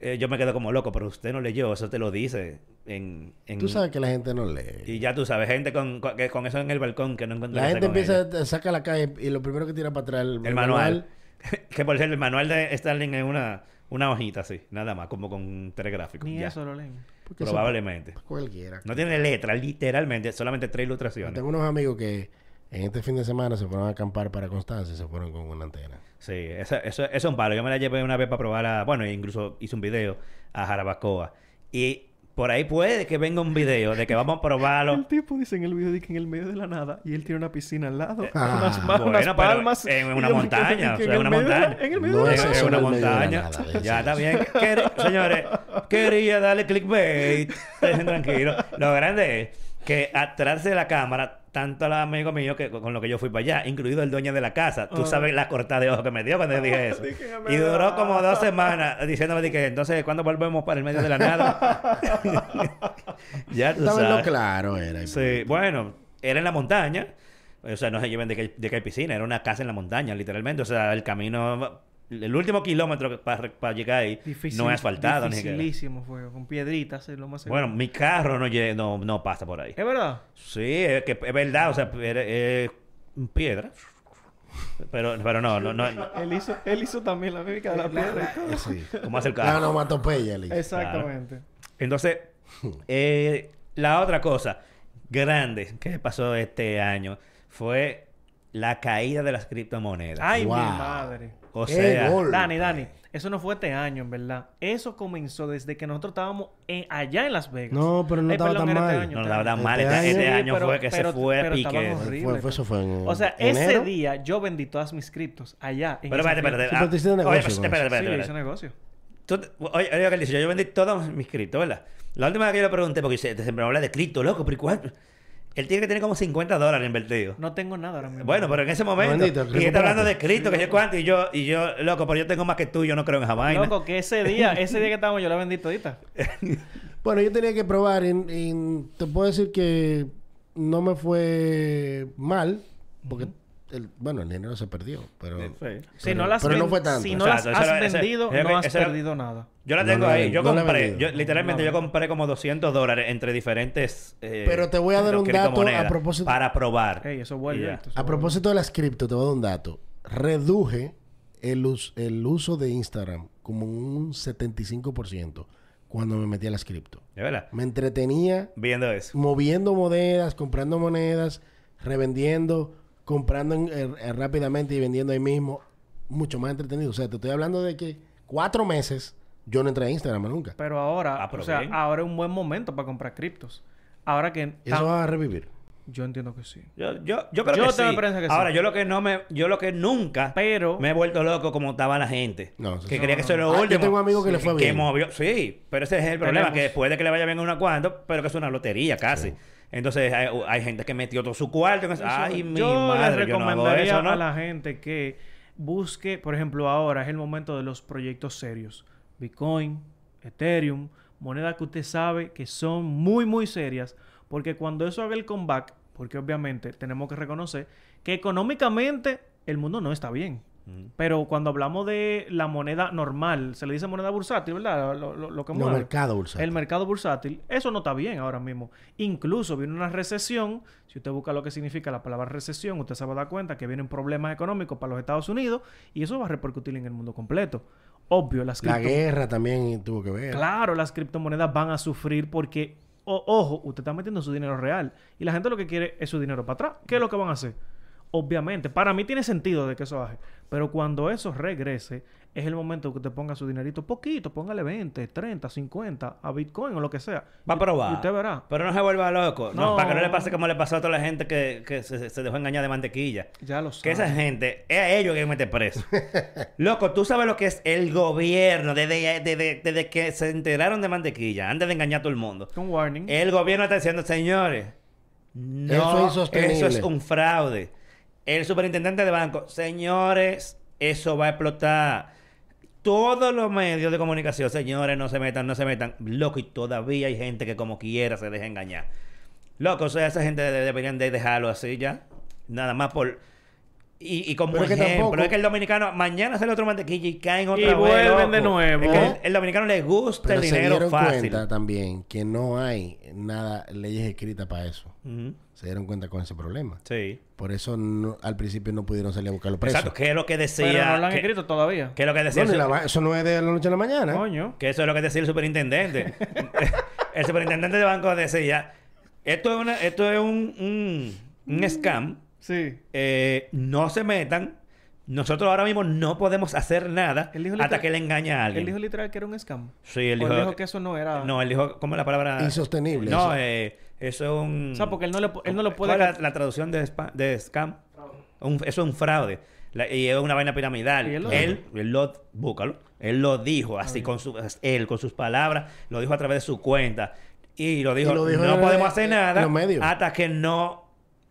eh, yo me quedo como loco, pero usted no leyó. Eso te lo dice en... en- Tú sabes que la gente no lee. Y ya tú sabes, gente con, con, que con eso en el balcón que no encuentra La gente empieza, a sacar la calle y lo primero que tira para atrás el. El manual. que por cierto, el manual de Starling es una, una hojita así, nada más, como con tres gráficos. Ni ya. eso lo leen. porque eso- Probablemente. Cualquiera. No tiene letra, literalmente, solamente tres Yo ilustraciones. Tengo unos amigos que En este fin de semana se fueron a acampar para Constancia y se fueron con una antena. Sí, eso, eso, eso es un palo. Yo me la llevé una vez para probarla. Bueno, incluso hice un video a Jarabacoa. Y por ahí puede que venga un video de que vamos a probarlo. El tipo dice en el video de que en el medio de la nada y él tiene una piscina al lado, Ah, unas, bueno, unas palmas. en una montaña, o sea, en una el medio de la- montaña. En el medio No de es la una en de la montaña. nada, ya está bien. Señores, quería darle clickbait. Dejen tranquilo. Lo grande es que atrás de la cámara, tanto el amigo mío que con lo que yo fui para allá, incluido el dueño de la casa, tú Ah. sabes la cortada de ojo que me dio cuando yo dije eso. Dije, y duró como dos semanas diciéndome de que entonces, ¿cuándo volvemos para el medio de la nada? ya tú Estaba en lo sabes. claro, era. Sí, bueno, era en la montaña. O sea, no se lleven de que, de que hay piscina, era una casa en la montaña, literalmente. O sea, el camino, el último kilómetro para llegar ahí Difícil, no es asfaltado ni siquiera. Dificilísimo fue, con piedritas, es lo más seguro. Bueno, mi carro no, no, no pasa por ahí. ¿Es verdad? Sí, es, que es verdad, o sea, es piedra. Pero, pero no, no, no. Él hizo, él hizo también la mímica de la piedra. y todo. Sí. ¿Cómo hace el La carro? onomatopeya, Lee. Exactamente. Entonces, eh, la otra cosa grande que pasó este año fue la caída de las criptomonedas. Ay, Wow. mi madre. o ¡Qué sea! Dani, Dani, eso no fue este año, en verdad. Eso comenzó desde que nosotros estábamos en- allá en Las Vegas. No, pero no Ay, estaba perdón, tan este mal. año, no este la verdad año. mal. Este Este, este Sí, año pero- fue que pero- se fue a pero pique. horribles. Fue, fue- eso fue en O sea, enero. ese día yo vendí todas mis criptos allá. En Pero espérate, espérate. Sí, pero ah, negocio oye, espérate, Sí, negocio. Tú oye, oye, que él dice, yo vendí todos mis criptos, ¿verdad? La última vez que yo le pregunté, porque se- siempre me habla de cripto, loco, pero ¿y cuál? Él tiene que tener como 50 dólares invertidos. No tengo nada ahora mismo. Bueno, pero en ese momento. Bendito, y está hablando de cripto, que yo cuánto, y yo, y yo, loco, pero yo tengo más que tú, yo no creo en esa vaina. Loco, que ese día, ese día que estábamos yo la vendí todita. Bueno, yo tenía que probar y, y te puedo decir que no me fue mal, porque, el, bueno, el dinero se perdió, pero... Sí. Si no las, pero no ven- fue tanto. Si no Exacto, las has era- vendido, ese- no has era- perdido nada. Yo la No tengo ahí. Yo no compré, yo, literalmente, yo compré como 200 dólares entre diferentes. eh, Pero te voy a dar un dato a propósito- Para probar. Ey, eso Y vuelve. ya. esto, eso A propósito de las cripto, te voy a dar un dato. Reduje el, us- el uso de Instagram como un 75% cuando me metí a las cripto. ¿De verdad? Me entretenía Viendo eso. moviendo monedas, comprando monedas, revendiendo, comprando en- eh, eh, rápidamente y vendiendo ahí mismo. Mucho más entretenido. O sea, te estoy hablando de que cuatro meses yo no entré a Instagram nunca. Pero ahora, Ah, pero o sea, bien. ahora es un buen momento para comprar criptos. Ahora que... Eso tan- va a revivir. Yo entiendo que sí. Yo, yo, yo creo Yo que tengo sí. experiencia que sí. Ahora, yo lo que no me... Yo lo que nunca Pero... me he vuelto loco como estaba la gente. No, que sí. creía que eso era lo Ah, yo último. tengo amigos que le fue Que bien. movió... Sí, pero ese es el problema. Tenemos- Que puede que le vaya bien una cuanto, pero que es una lotería casi. Entonces, hay, hay gente que metió todo su cuarto en eso. Ay, mi yo madre, yo no hago recomendaría eso, ¿no? a la gente que busque, por ejemplo, ahora es el momento de los proyectos serios. Bitcoin, Ethereum, monedas que usted sabe que son muy, muy serias, porque cuando eso haga el comeback, porque obviamente tenemos que reconocer que económicamente el mundo no está bien. Pero cuando hablamos de la moneda normal, se le dice moneda bursátil, ¿verdad? Lo, lo- lo que mueve. mercado bursátil. El mercado bursátil, eso no está bien ahora mismo. Incluso viene una recesión. Si usted busca lo que significa la palabra recesión, usted se va a dar cuenta que vienen problemas económicos para los Estados Unidos y eso va a repercutir en el mundo completo. Obvio, las La cripto- guerra también tuvo que ver. Claro, las criptomonedas van a sufrir porque, o- ojo, usted está metiendo su dinero real y la gente lo que quiere es su dinero para atrás. ¿Qué es lo que van a hacer? Obviamente, para mí tiene sentido de que eso baje, pero cuando eso regrese, es el momento que usted ponga su dinerito poquito, póngale 20, 30, 50 a Bitcoin o lo que sea. Va a probar. Y usted verá. Pero no se vuelva loco. No, No. para que no le pase como le pasó a toda la gente que, que se, se dejó engañar de mantequilla. Ya lo Que sabe. esa gente, es a ellos que que meter preso. Loco, tú sabes lo que es el gobierno desde, desde, desde que se enteraron de mantequilla, antes de engañar a todo el mundo. Con warning. El gobierno está diciendo, señores, no, Eso es insostenible. eso es un fraude. El superintendente de banco, señores, eso va a explotar. Todos los medios de comunicación, señores, no se metan, no se metan. Loco, y todavía hay gente que como quiera se deja engañar. Loco, o sea, esa gente de- deberían de dejarlo así ya. Nada más por... Y, y como Pero es que ejemplo, tampoco- es que el dominicano mañana sale otro mantequilla y caen otra Y vez. vuelven de nuevo. Es que el, el dominicano le gusta Pero el se dinero dieron fácil. cuenta también que no hay nada, leyes escritas para eso. Se dieron cuenta con ese problema. Sí. Por eso no- al principio no pudieron salir a buscar los presos. Exacto, que es lo que decía. pero no lo han que, escrito todavía. que es lo que decía No, el la eso no es de la noche a la mañana. Coño. que eso es lo que decía el superintendente. el superintendente de banco decía, esto es una, esto es un, un, un scam Sí. eh, no se metan. Nosotros ahora mismo no podemos hacer nada Él dijo hasta literal- que le engañe a alguien. Él dijo literal que era un scam. sí, él dijo, él dijo que eso no era... No, él dijo, ¿cómo es la palabra? Insostenible, No, eso. eh, eso es un... O sea, porque él no, le, él no lo puede... ¿Cuál es la, la traducción de, spa- de scam? Un- eso es un fraude. La- y es una vaina piramidal. Y él él, lo él, lo, búscalo. Él lo dijo así con su, él con sus palabras, lo dijo a través de su cuenta y lo dijo, Y lo dijo no podemos hacer nada los medios. hasta que no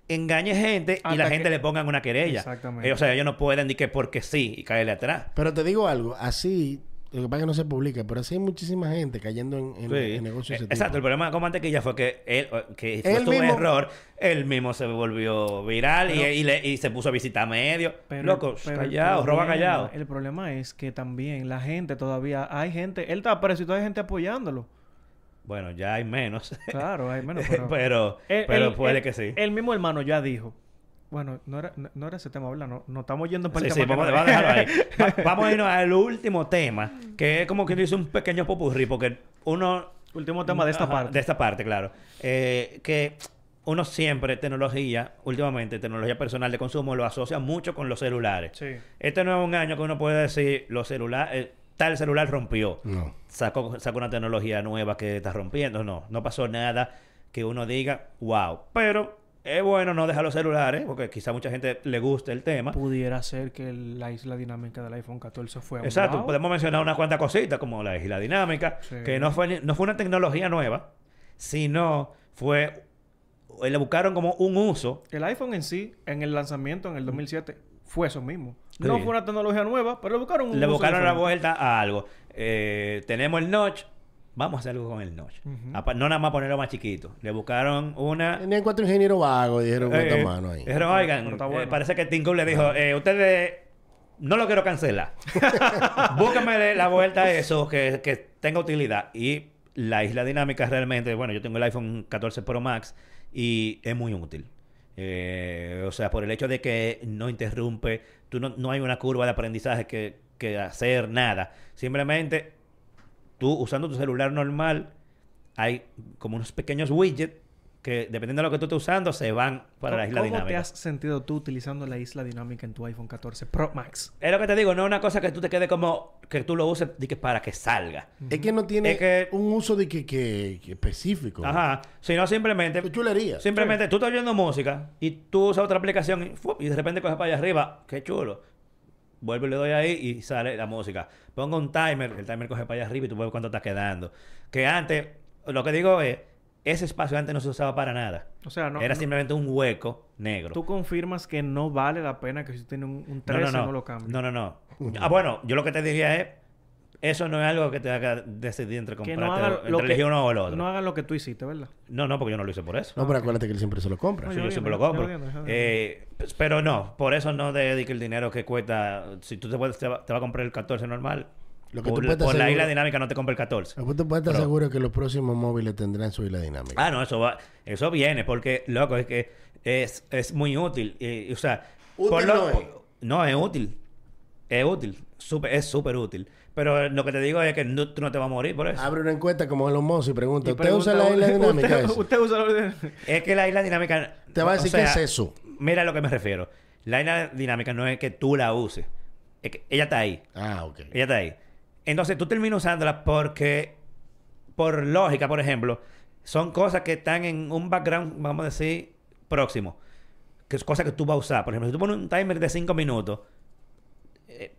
engañe gente y la que- gente le pongan una querella. Exactamente. Eh, o sea, ellos no pueden decir que porque sí y caerle atrás. Pero te digo algo, así, lo que pasa es que no se publica, pero así hay muchísima gente cayendo en, en- Sí. en negocios Eh. Exacto, el problema con Mantequilla fue que él, que fue mismo- error, él mismo se volvió viral y, Pero- y le- y se puso a visitar medios. Pero- Locos, pero el callados, roba callado. El problema es que también la gente todavía... Hay gente... Él está preso y todavía hay gente apoyándolo. Bueno, ya hay menos. Claro, hay menos, pero... pero puede que sí. El mismo hermano ya dijo. Bueno, no era, no, no era ese tema, ¿verdad? No, no estamos yendo para Sí, el sí, tema. vamos, que vamos a dejarlo ahí. Va- vamos a irnos al último tema, que es como que dice un pequeño popurrí, porque uno... Último tema de esta Ajá, parte. De esta parte, claro. Eh, que uno siempre, tecnología, últimamente, tecnología personal de consumo, lo asocia mucho con los celulares. Sí. Este no es un año que uno puede decir, los celulares, tal celular rompió. No. Sacó, sacó una tecnología nueva que está rompiendo. No, no pasó nada que uno diga, wow. Pero es bueno no dejar los celulares, porque quizá mucha gente le guste el tema. Pudiera ser que el- la isla dinámica del iPhone 14 fue a un Exacto, lado. podemos mencionar unas cuantas cositas como la isla dinámica, Sí. que no fue, ni- no fue una tecnología nueva, sino fue, le buscaron como un uso. El iPhone en sí, en el lanzamiento en el 2007, fue eso mismo. No fue una tecnología nueva, pero le buscaron un Le buscaron la vuelta a algo. Eh, tenemos el notch, vamos a hacer algo con el notch. No nada más ponerlo más chiquito. Le buscaron una... Tenían cuatro ingenieros vagos y dijeron, Eh, manos ahí. Dijeron, oigan, Pero está eh, bueno. parece que Cook le dijo, eh, ustedes no lo quiero cancelar. Búscame la vuelta a eso que, que tenga utilidad. Y la isla dinámica realmente, bueno, yo tengo el iPhone 14 Pro Max y es muy útil. Eh, o sea, por el hecho de que no interrumpe, tú no, no hay una curva de aprendizaje que, que hacer nada. Simplemente tú usando tu celular normal, hay como unos pequeños widgets que dependiendo de lo que tú estés usando, se van para la isla ¿Cómo dinámica. te has sentido tú utilizando la isla dinámica en tu iPhone 14 Pro Max? Es lo que te digo, no es una cosa que tú te quedes como que tú lo uses de que para que salga. Es que no tiene Es que- un uso de que, que- que específico. Ajá. Sino simplemente. Qué chulería. Simplemente tú estás oyendo música y tú usas otra aplicación y, de repente coges para allá arriba. Qué chulo. Vuelvo y le doy ahí y sale la música. Pongo un timer, el timer coge para allá arriba y tú ves cuánto está quedando. Que antes, lo que digo es, ese espacio antes no se usaba para nada. O sea, no, Era no- simplemente un hueco negro. tú confirmas que no vale la pena que si tú tienes un, un No, 13 no, no, no. lo cambies. No, no, no. Ah, bueno, yo lo que te diría es, eso no es algo que te haga decidir entre comprarte, no entre lo que, elegir uno o el otro. no hagan lo que tú hiciste, ¿verdad? No, no, porque yo no lo hice por eso. No, pero acuérdate que él siempre se lo compra. No, Sí, yo siempre lo yo compro. yo Eh, pues, pero no, por eso no te dediques el dinero que cuesta. Si tú te, puedes, te, va, te va a comprar el 14 normal, Lo que tú por, puedes por la isla dinámica no te compra el 14. Después te puedes estar Pero- seguro que los próximos móviles tendrán su isla dinámica. Ah, no, eso va, eso viene, porque, loco, es que es, es muy útil. Y, o sea, Útil por lo- no es. no, es útil. Es útil. Súper- es súper útil. Pero lo que te digo es que no- tú no te vas a morir por eso. Abre una encuesta como los Moss y pregunta, Y ¿usted usa la isla dinámica? ¿Usted, usted usa la Es que la isla dinámica. Te va a o decir sea, qué es eso. Mira a lo que me refiero. La isla dinámica no es que tú la uses. Es que ella está ahí. Ah, ok. Ella está ahí. Entonces tú terminas usándola porque, por lógica, por ejemplo, son cosas que están en un background, vamos a decir, próximo. Que es cosas que tú vas a usar. Por ejemplo, si tú pones un timer de 5 minutos, eh,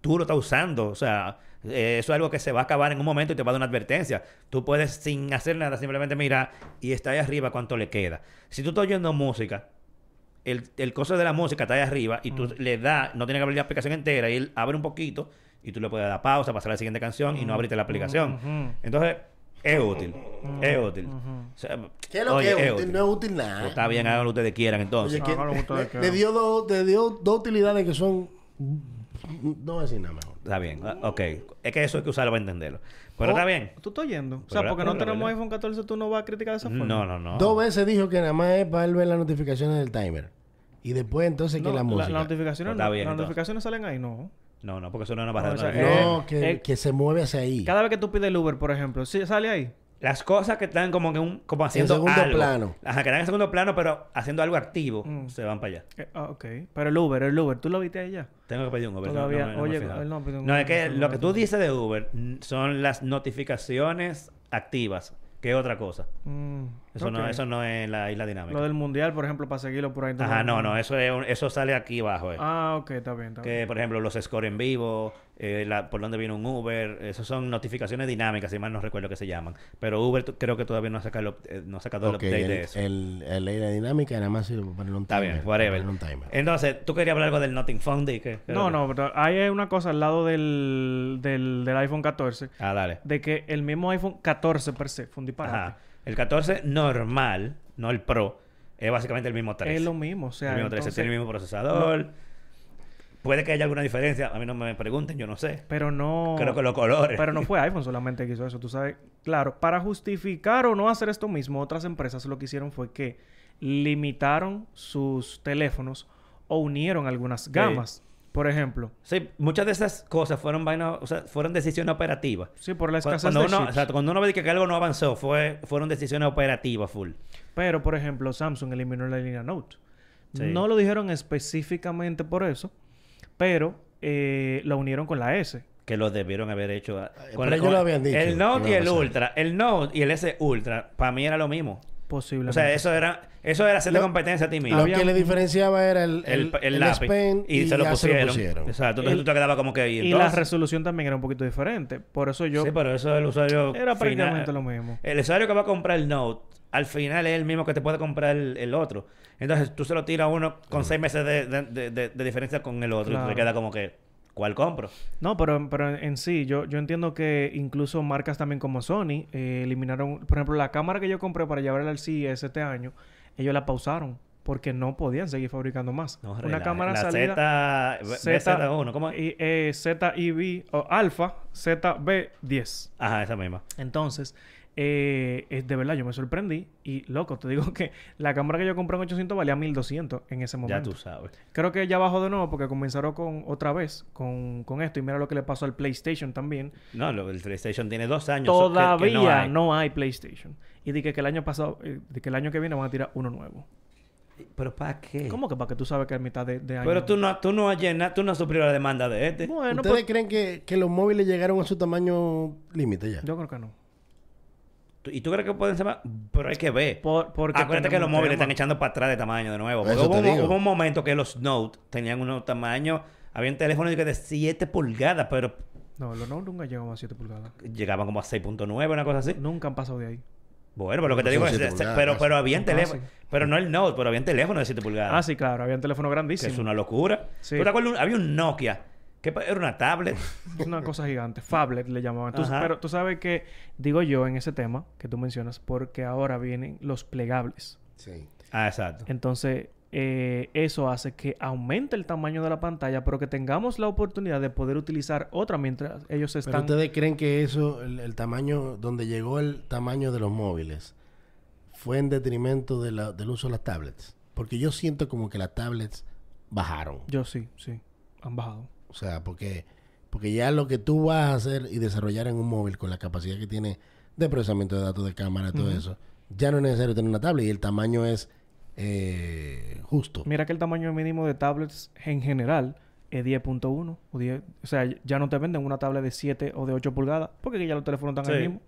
tú lo estás usando. O sea, eh, eso es algo que se va a acabar en un momento y te va a dar una advertencia. Tú puedes, sin hacer nada, simplemente mirar y está ahí arriba cuánto le queda. Si tú estás oyendo música, el, el coso de la música está ahí arriba y tú le das, no tienes que abrir la aplicación entera y él abre un poquito y tú le puedes dar pausa, pasar a la siguiente canción y no abrirte la aplicación. Entonces, es útil. Es útil. O sea, ¿Qué es lo oye, que es es útil? No es útil nada. Pues está bien, hagan lo que ustedes quieran entonces. Oye, no le le, dio dos, le dio dos utilidades que son... No voy a decir nada mejor. Está bien, ah, ok. Es que eso hay que usarlo para entenderlo. Pero Oh, está bien. ¿Tú estás oyendo? O sea, porque no tenemos iPhone 14, tú no vas a criticar de esa forma. No, no, no. Dos veces dijo que nada más es para él ver las notificaciones del timer. Y después entonces No, que la música. las notificaciones, Está no- bien, las entonces. notificaciones salen ahí, no. No, no, porque eso no es una barra No, de o sea, no, Eh, que, eh, que se mueve hacia ahí. Cada vez que tú pides el Uber, por ejemplo, ¿sí sale ahí? Las cosas que están como que un, como haciendo segundo algo. plano. Ajá, que están en segundo plano, pero haciendo algo activo, Mm. se van para allá. Eh, ah, ok. Pero el Uber, el Uber, ¿tú lo viste ya? Tengo que pedir un Uber. no- Todavía- no no oye, él no No, es que lo que tú dices de Uber son las notificaciones activas, que otra cosa. Mm, Eso, no, eso no es la isla dinámica. Lo del mundial, por ejemplo, para seguirlo por ahí. Ajá, no, no, eso, es un- eso sale aquí abajo. eh. Ah, ok, está bien, está bien. Que, por ejemplo, los score en vivo, eh, la- por dónde viene un Uber, eso son notificaciones dinámicas, si mal no recuerdo que se llaman. Pero Uber creo que todavía no ha sacado, el eh, no ha sacado el update el, de eso. el, el aire dinámica nada más sirve para ponerle un Está timer. bien, para whatever. timer. Entonces, ¿tú querías hablar algo del Nothing Fundy? ¿Qué? ¿Qué No, no, pero hay una cosa al lado del, del, del iPhone 14 Ah, dale. de que el mismo iPhone 14 per se fue un disparate. Ajá. El 14 normal, no el Pro, es básicamente el mismo 13. Es lo mismo, o sea, el mismo 13 entonces- tiene el mismo procesador. Puede que haya alguna diferencia, a mí no me pregunten, yo no sé. pero no... Creo que los colores. Pero no fue iPhone solamente que hizo eso, tú sabes. Claro, para justificar o no hacer esto mismo, otras empresas lo que hicieron fue que limitaron sus teléfonos o unieron algunas gamas. Por ejemplo, Sí, muchas de esas cosas fueron vainas, o sea, fueron decisiones operativas. sí, por la escasez Cuando de uno, chips. exacto, cuando uno ve que algo no avanzó, fue, fueron decisiones operativas full. Pero, por ejemplo, Samsung eliminó la línea Note. Sí. No lo dijeron específicamente por eso, pero eh, la unieron con la S. Que lo debieron haber hecho. a- pero ellos lo habían dicho El Note y el. Ultra. El Note y el S Ultra, para mí era lo mismo. Posiblemente. O sea, eso era, eso era hacerle Lo- competencia a ti mismo. Lo que le diferenciaba era el, el, el, el el lápiz. Pen y, se lo pusieron. Exacto. Entonces El- tú te quedabas como que... y la resolución también era un poquito diferente. Por eso yo... Sí, pero eso el usuario... Era prácticamente final- lo mismo. El usuario que va a comprar el Note, al final es el mismo que te puede comprar el, el otro. Entonces tú se lo tiras a uno con seis meses de, de- de- de- de diferencia con el otro. Y Claro. tú te queda como que, ¿cuál compro? No, pero, pero en sí, yo, yo entiendo que incluso marcas también como Sony eh, eliminaron, por ejemplo, la cámara que yo compré para llevarla al CES este año, ellos la pausaron porque no podían seguir fabricando más. No, Una cámara la salida Z, Z1, ¿cómo es? y, eh, ZIV o Alpha ZB10. Ajá, esa misma. Entonces, eh, es de verdad, yo me sorprendí y, loco, te digo que la cámara que yo compré en 800 valía 1200 en ese Ya momento. tú sabes. Creo que ya bajó de nuevo porque comenzaron con otra vez con, con esto y mira lo que le pasó al PlayStation también. No, lo- el PlayStation tiene dos años. so- que- que Todavía no no hay. PlayStation. Y dije que el año pasado, eh, de que el año que viene van a tirar uno nuevo. ¿Pero para qué? ¿Cómo que para que tú sabes que a mitad de, de año? Pero tú no, tú no has llenado, tú no has suplido la demanda de este. Bueno, ¿Ustedes pues, creen que, que los móviles llegaron a su tamaño límite ya? yo creo que no. ¿Y tú crees que pueden ser más? Pero hay que ver. Por- porque Acuérdate que los un móviles tema. están echando para atrás de tamaño de nuevo. Porque hubo, te un- digo. hubo un momento que los Note tenían unos tamaños... Habían teléfonos de 7 pulgadas, pero No, los no nunca llegamos a 7 pulgadas. llegaban como a 6.9, una cosa así. Nunca han pasado de ahí. Bueno, pero lo que te digo es... 7 es- pulgadas, pero, pero habían Son teléfonos... Pero no el Note, pero habían teléfonos de 7 pulgadas. Ah, sí, claro. Había un teléfono Que grandísimo. es una locura. Sí. ¿Tú te acuerdas? Había un Nokia, pa- era una tablet. Es una cosa gigante. Fablet le llamaban. Tú- Ajá. pero tú sabes que, digo yo en ese tema que tú mencionas, porque ahora vienen los plegables. Sí. ah, exacto. Entonces, eh, eso hace que aumente el tamaño de la pantalla, pero que tengamos la oportunidad de poder utilizar otra mientras ellos Pero están... ustedes creen que eso, el, el tamaño, donde llegó el tamaño de los móviles, fue en detrimento de la- del uso de las tablets. Porque yo siento como que las tablets bajaron. Yo sí, sí. Han bajado. O sea, porque, porque ya lo que tú vas a hacer y desarrollar en un móvil con la capacidad que tiene de procesamiento de datos de cámara, todo Ujú. eso, ya no es necesario tener una tablet y el tamaño es eh, justo. Mira que el tamaño mínimo de tablets en general es 10.1 o 10... O sea, ya no te venden una tablet de 7 o de 8 pulgadas porque ya los teléfonos están ahí Sí. mismo.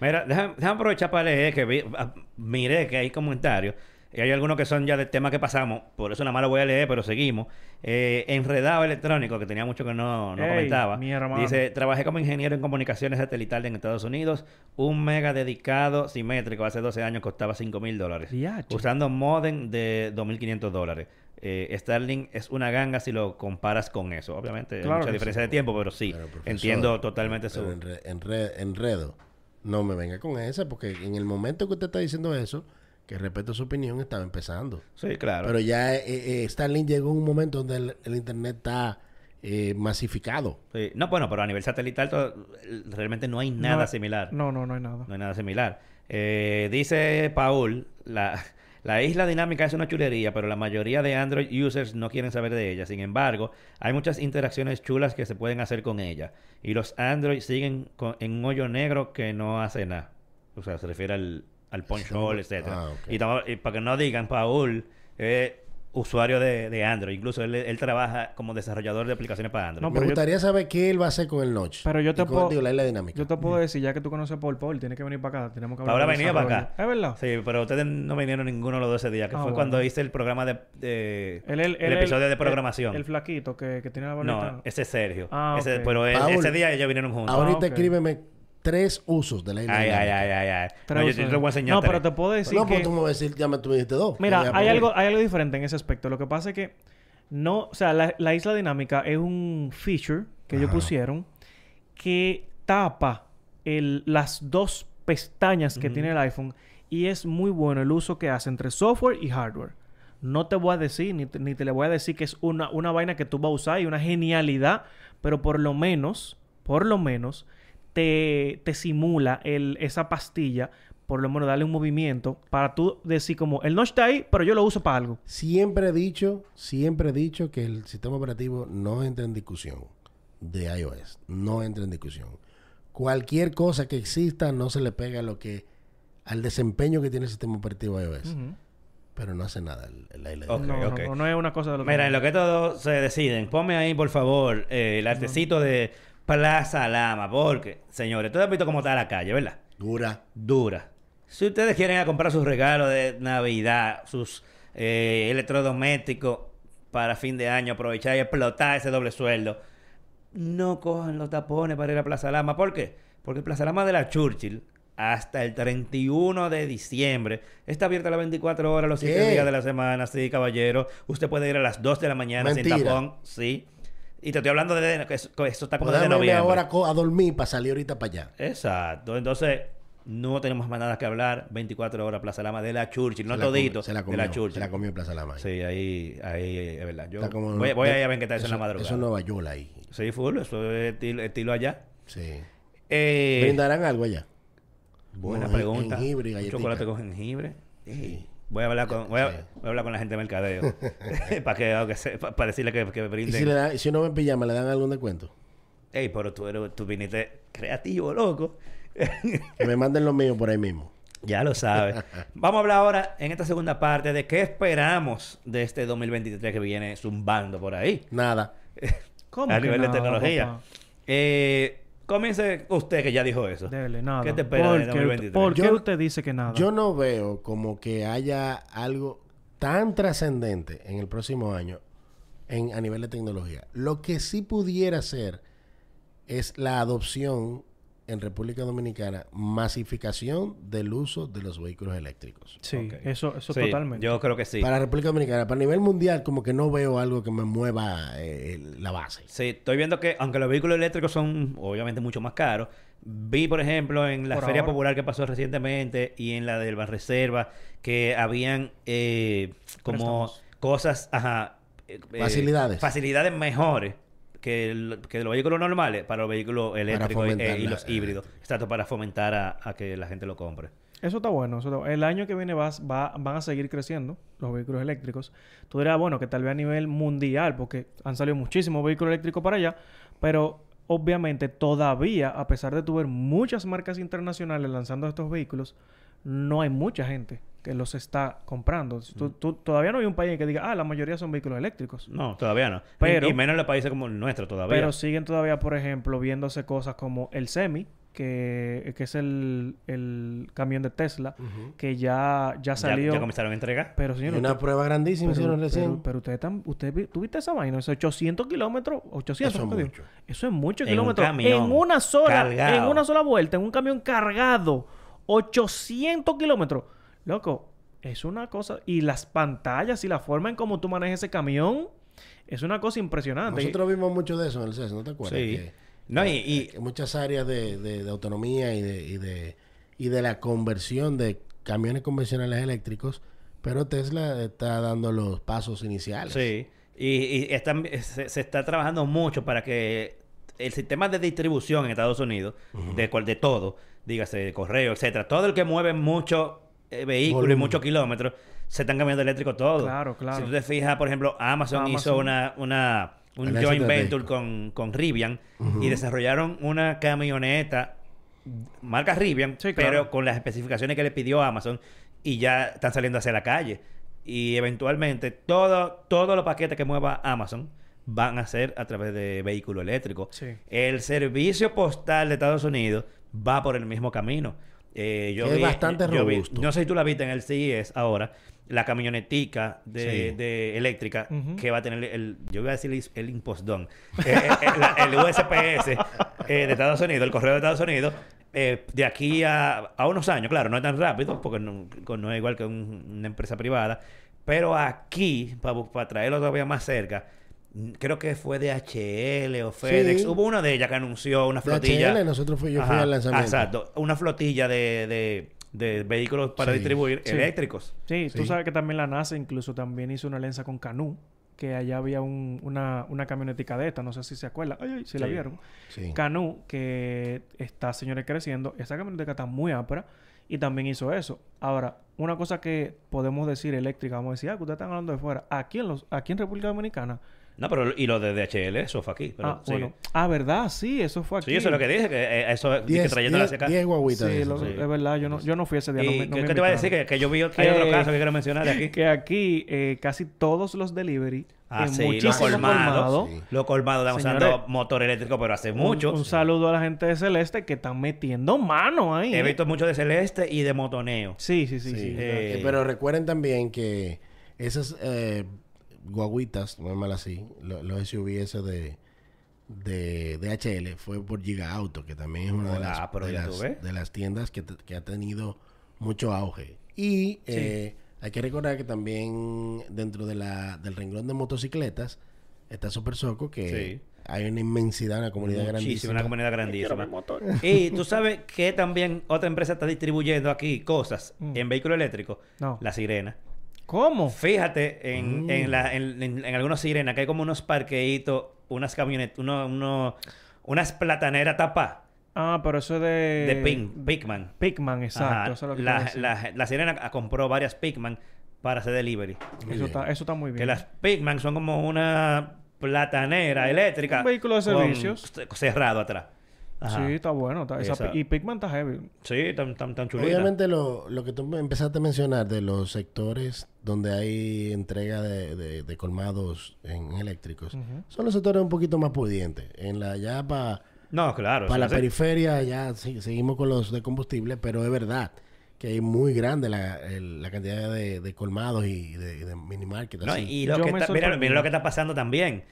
Mira, déjame, déjame aprovechar para leer que vi- ah, miré que hay comentarios. Y hay algunos que son ya del tema que pasamos. Por eso nada más lo voy a leer, pero seguimos. Eh, Enredado Electrónico, que tenía mucho que no, no Ey, comentaba. Dice, trabajé como ingeniero en comunicaciones satelital en Estados Unidos. Un mega dedicado simétrico hace 12 años costaba 5 mil dólares. Usando modem de 2.500 dólares. Eh, Starlink es una ganga si lo comparas con eso. Obviamente hay Claro mucha que diferencia de tiempo, pero sí. Pero, profesor, entiendo totalmente su... pero enre- enre- enredo. No me venga con esa, porque en el momento que usted está diciendo eso, que respeto su opinión, estaba empezando. Sí, claro. Pero ya eh, eh, Starlink llegó a un momento donde el, el internet está eh, masificado. Sí. No, bueno, pero a nivel satelital to- realmente no hay nada No, similar. No, no, no hay nada. No hay nada similar. Eh, dice Paul, la, la isla dinámica es una chulería, pero la mayoría de Android users no quieren saber de ella. Sin embargo, hay muchas interacciones chulas que se pueden hacer con ella. Y los Android siguen con- en un hoyo negro que no hace nada. O sea, se refiere al, al hole, etcétera. Ah, y, y para que no digan, Paul es usuario de, de Android. Incluso él, él trabaja como desarrollador de aplicaciones para Android. No, Me yo- gustaría saber qué él va a hacer con el Notch. Pero yo te puedo- digo, la isla dinámica. Yo te puedo decir, ya que tú conoces a Paul Paul, tienes que venir para acá. Tenemos que hablar Ahora venía para acá. ¿Es verdad? Sí, pero ustedes no vinieron ninguno de los dos ese día, que Ah, fue bueno. cuando hice el programa de... el episodio de programación. El, flaquito que, que tiene la bolita. no, ese es Sergio. Ah, Ese- pero él- Paul, ese día ellos vinieron juntos. Ahorita Ah, escríbeme tres usos de la isla Ay, ay, dinámica. ay, ay, ay. Tres No, yo, usos. yo te voy a enseñar No, tres. pero te puedo decir no, que... pues tú me vas a decir, ya me dijiste dos. Mira, hay algo, hay algo diferente en ese aspecto. Lo que pasa es que no, o sea, la, la isla dinámica es un feature que ellos pusieron que tapa el, las dos pestañas que tiene el iPhone y es muy bueno el uso que hace entre software y hardware. No te voy a decir, ni te, ni te le voy a decir que es una, una vaina que tú vas a usar y una genialidad, pero por lo menos, por lo menos, te, te simula el, esa pastilla, por lo menos darle un movimiento para tú decir como, el no está ahí, pero yo lo uso para algo. Siempre he dicho, siempre he dicho que el sistema operativo no entra en discusión de iOS. No entra en discusión. Cualquier cosa que exista no se le pega a lo que al desempeño que tiene el sistema operativo iOS. Pero no hace nada el, el isla Ok, no, no, ok. no, no es una cosa de lo Mira, en lo que todos se deciden, ponme ahí, por favor, eh, el artecito de Plaza Lama, porque, señores, todos han visto cómo está la calle, ¿verdad? Dura. Dura. Si ustedes quieren ir a comprar sus regalos de Navidad, sus eh, electrodomésticos para fin de año, aprovechar y explotar ese doble sueldo, no cojan los tapones para ir a Plaza Lama. ¿Por qué? Porque Plaza Lama de la Churchill hasta el 31 de diciembre está abierta las 24 horas, los 7 ¿Qué? días de la semana, sí, caballero. Usted puede ir a las 2 de la mañana sin tapón, sí. Y te estoy hablando de que eso está como de irme noviembre. ahora a dormir para salir ahorita para allá. Exacto. Entonces, no tenemos más nada que hablar. 24 horas Plaza Lama de la Churchill. No Se la comió, todito. Se la de comió. la Se Churchill. la comió en Plaza Lama. Sí, ahí, ahí es verdad. Yo como- voy, voy a ir a ver qué tal eso en la madrugada. Eso es Nueva York ahí. Sí, full. Eso es estilo, estilo allá. Sí. Eh, ¿Brindarán algo allá? buena pregunta. jengibre Un chocolate con jengibre. Ey, Voy a hablar con, voy a, Sí. voy a hablar con la gente de mercadeo. para que, pa- para decirle que, que ¿Y brinden. si, le dan- si uno va en pijama, le dan algún descuento? Ey, pero tú, eres, tú viniste creativo, loco. Que me manden lo mío por ahí mismo. Ya lo sabes. Vamos a hablar ahora en esta segunda parte de qué esperamos de este 2023 que viene zumbando por ahí. Nada. ¿Cómo a que nivel nada, de tecnología. papá? Eh, comience usted que ya dijo eso. Dele, nada. ¿Qué te espera ¿Por de qué- 2023? ¿Por qué usted dice que nada? Yo no veo como que haya algo tan trascendente en el próximo año en, a nivel de tecnología. Lo que sí pudiera ser es la adopción en República Dominicana, masificación del uso de los vehículos eléctricos. Sí, eso, eso Sí, totalmente. Yo creo que sí. Para República Dominicana, para nivel mundial, como que no veo algo que me mueva eh, la base. Sí, estoy viendo que aunque los vehículos eléctricos son obviamente mucho más caros, vi por ejemplo en la Por Feria ahora. Popular que pasó recientemente y en la del Banreserva que habían eh, como Préstamos. cosas, ajá, eh, eh, Facilidades. facilidades mejores que, el- que los vehículos normales para los vehículos eléctricos y, eh, y los híbridos, exacto, para fomentar a, a que la gente lo compre. Eso está bueno. eso está. El año que viene vas- va, van a seguir creciendo los vehículos eléctricos. Tú dirás, bueno, que tal vez a nivel mundial, porque han salido muchísimos vehículos eléctricos para allá, pero obviamente todavía, a pesar de tu ver muchas marcas internacionales lanzando estos vehículos, no hay mucha gente que los está comprando. Tú- tú- todavía no hay un país que diga, ah, la mayoría son vehículos eléctricos. No, todavía no. Pero- y, y menos en los países como el nuestro todavía. Pero siguen todavía, por ejemplo, viéndose cosas como el Semi, que, que es el, el camión de Tesla, que ya, ya salió. ya comenzaron a entregar. pero, Y señor, una usted- prueba grandísima pero, hicieron recién. pero, pero usted, tam- usted vi- ¿tú viste esa vaina? Esos 800 kilómetros, 800, Eso es mucho. Eso es mucho En un kilómetros. en una sola, cargado. en una sola vuelta, en un camión cargado, 800 kilómetros. Loco, es una cosa. Y las pantallas y la forma en cómo tú manejas ese camión, es una cosa impresionante. Nosotros vimos mucho de eso en el CES, ¿no te acuerdas? Sí. Que- No, y, y- que muchas áreas de, de- de autonomía y de, y de y de la conversión de camiones convencionales eléctricos, pero Tesla está dando los pasos iniciales. Sí, y, y están- se, se está trabajando mucho para que el sistema de distribución en Estados Unidos, de, cual- de todo, dígase correo, etcétera, todo el que mueve mucho eh, vehículos y muchos kilómetros, se están cambiando eléctrico todo. Claro, claro. Si tú te fijas, por ejemplo, Amazon, hizo una, una un Alianza joint venture con, con Rivian y desarrollaron una camioneta marca Rivian, Sí, claro. pero con las especificaciones que le pidió Amazon y ya están saliendo hacia la calle. Y eventualmente todo, todos los paquetes que mueva Amazon van a ser a través de vehículo eléctrico. Sí. El servicio postal de Estados Unidos va por el mismo camino. Eh, yo es vi- bastante yo vi- robusto. no sé si tú la viste en el CES ahora, la camionetica de, Sí. de eléctrica que va a tener el, yo voy a decir el, el impostón, Eh, eh, eh, el USPS eh, de Estados Unidos, el correo de Estados Unidos, eh, de aquí a, a unos años, claro, no es tan rápido, porque no, no es igual que un- una empresa privada, pero aquí, para traerlo todavía más cerca, creo que fue DHL o FedEx, Sí. hubo una de ellas que anunció una flotilla. DHL, nosotros fui, yo fui Ajá, al lanzamiento. Exacto, una flotilla de, de, de vehículos para Sí. distribuir Sí. eléctricos. Sí, tú sabes que también la NASA incluso también hizo una alianza con Canoo, que allá había un- una, una camionetica de esta, no sé si se acuerdan, ay, ay, si la vieron. Sí. Canoo, que está, señores, creciendo, esa camionetica está muy ápera y también hizo eso. Ahora, una cosa que podemos decir eléctrica, vamos a decir, ah, que ustedes están hablando de fuera, aquí en, los, aquí en República Dominicana. No, pero y lo de DHL, eso fue aquí. Pero ah, bueno. Ah, ¿verdad? Sí, eso fue aquí. Sí, eso es lo que dije, que eh, eso es Diez- que diez- acá. diez guaguitas Sí, lo- sí. es verdad, yo no, yo no fui ese día. no ¿Y me- no qué, me te iba a decir? Que, que yo vi que hay otro Que- caso que quiero mencionar de aquí. Que aquí eh, casi todos los delivery, Ah, en sí, lo muchísimos colmado. colmados, Sí. Lo colmado están Señores, usando motor eléctrico, pero hace mucho. Un, saludo a la gente de Celeste que están metiendo mano ahí. He ¿eh? visto mucho de celeste y de motoneo. Sí, sí, sí. Sí, sí. Eh, Eh, pero recuerden también que esas eh, guaguitas, mal así, lo- los SUV esos de, de DHL fue por Giga Auto, que también es una de las, Ah, pero de las, de tiendas que, te- que ha tenido mucho auge. Y eh, hay que recordar que también dentro de la, del renglón de motocicletas está Super Soco, que Sí. hay una inmensidad, una comunidad Muchísimo, grandísima. una comunidad grandísima. Y tú sabes que también otra empresa está distribuyendo aquí cosas Mm. en vehículo eléctrico. No. La sirena. ¿Cómo? Fíjate en, Mm. en, la, en, en, en algunos sirenas que hay como unos parqueitos, unas camionetas, uno, uno, unas plataneras tapadas Ah, pero eso es de... de Pink, Pickman. Pigman, exacto. Eso es lo que la, sirena compró varias Pickman para hacer delivery. Eso, está, eso está muy bien. Que las Pickman son como una platanera eléctrica. Un vehículo de servicios. cerrado atrás. Ajá. Sí, está bueno. está- esa Esa- pi- y Pigman está heavy. Sí, tan, tan, tan chulita. Obviamente lo, lo que tú empezaste a mencionar de los sectores donde hay entrega de, de- de colmados en eléctricos, son los sectores un poquito más pudientes. En la ya para No, claro. la eso hace- periferia ya sí- seguimos con los de combustible, pero es verdad que hay muy grande la, el- la cantidad de, de colmados y de, de mini market. No, así. y lo Yo que está, mira, mira lo que está pasando también.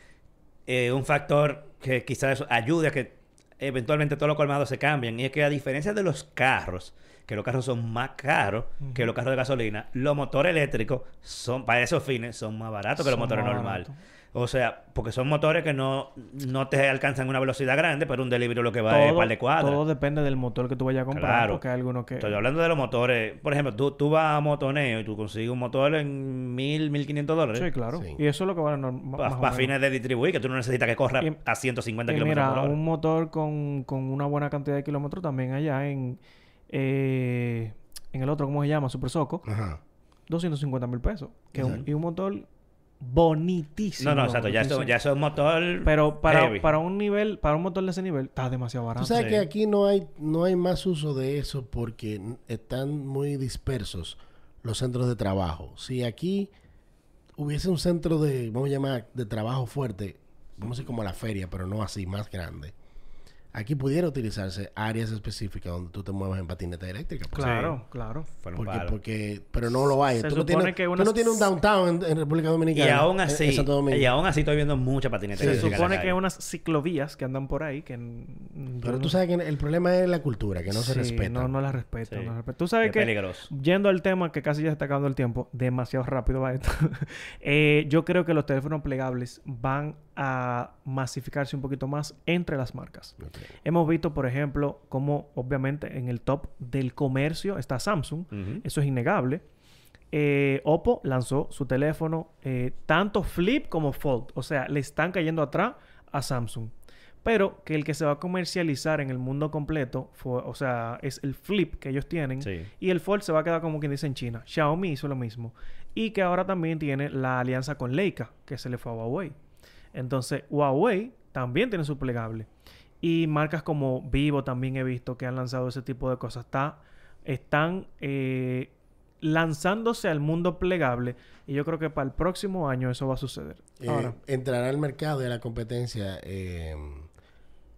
Eh, un factor que quizás ayude a que eventualmente todos los colmados se cambien. Y es que a diferencia de los carros, que los carros son más caros que los carros de gasolina, los motores eléctricos son, para esos fines, son más baratos que los motores normales. O sea, porque son motores que no, no te alcanzan una velocidad grande, pero un delivery lo que va es un par de cuadras. todo depende del motor que tú vayas a comprar. Claro. Porque hay algunos que... Estoy hablando de los motores. Por ejemplo, tú, tú vas a motoneo y tú consigues un motor en mil, mil quinientos dólares. Sí, claro. Sí. Y eso es lo que vale norm- más Para fines de distribuir, que tú no necesitas que corra Y- a 150 Y kilómetros mira, por hora. un motor con, con una buena cantidad de kilómetros también allá en... eh, en el otro, ¿cómo se llama? Super Soco. Ajá. 250 mil pesos. Que un- y un motor bonitísimo. No, no, exacto. Ya eso, ya eso es motor. Pero para, heavy. para un nivel, para un motor de ese nivel, está demasiado barato. Tú sabes sí. que aquí no hay, no hay más uso de eso porque están muy dispersos los centros de trabajo. Si aquí hubiese un centro de, vamos a llamar, de trabajo fuerte, vamos a decir como la feria, pero no así, más grande, aquí pudiera utilizarse áreas específicas donde tú te muevas en patineta eléctrica. pues. Claro, claro. Porque, porque, pero no lo hay. Se Tú no, supone tienes, que tú unas- no tienes un downtown en, en República Dominicana. Y aún así, en Santo Domingo. y aún así estoy viendo mucha patineta Se eléctrica la supone que hay unas ciclovías que andan por ahí que... Pero tú sabes que el problema es la cultura, que no se Sí, respeta. No, no la respeto. Sí. no la respeto. Tú sabes Qué que... peligroso. Yendo al tema que casi ya se está acabando el tiempo, demasiado rápido va esto. Eh, yo creo que los teléfonos plegables van a masificarse un poquito más entre las marcas. Hemos visto, por ejemplo, cómo obviamente en el top del comercio está Samsung. Eso es innegable. Eh, Oppo lanzó su teléfono eh, tanto Flip como Fold. O sea, le están cayendo atrás a Samsung. Pero que el que se va a comercializar en el mundo completo, fue, o sea, es el Flip que ellos tienen. Sí. Y el Fold se va a quedar como quien dice en China. Xiaomi hizo lo mismo. Y que ahora también tiene la alianza con Leica, que se le fue a Huawei. Entonces, Huawei también tiene su plegable. Y marcas como Vivo también he visto que han lanzado ese tipo de cosas. Está, están eh, lanzándose al mundo plegable y yo creo que para el próximo año eso va a suceder. Eh, Ahora, entrará al mercado y a la competencia eh,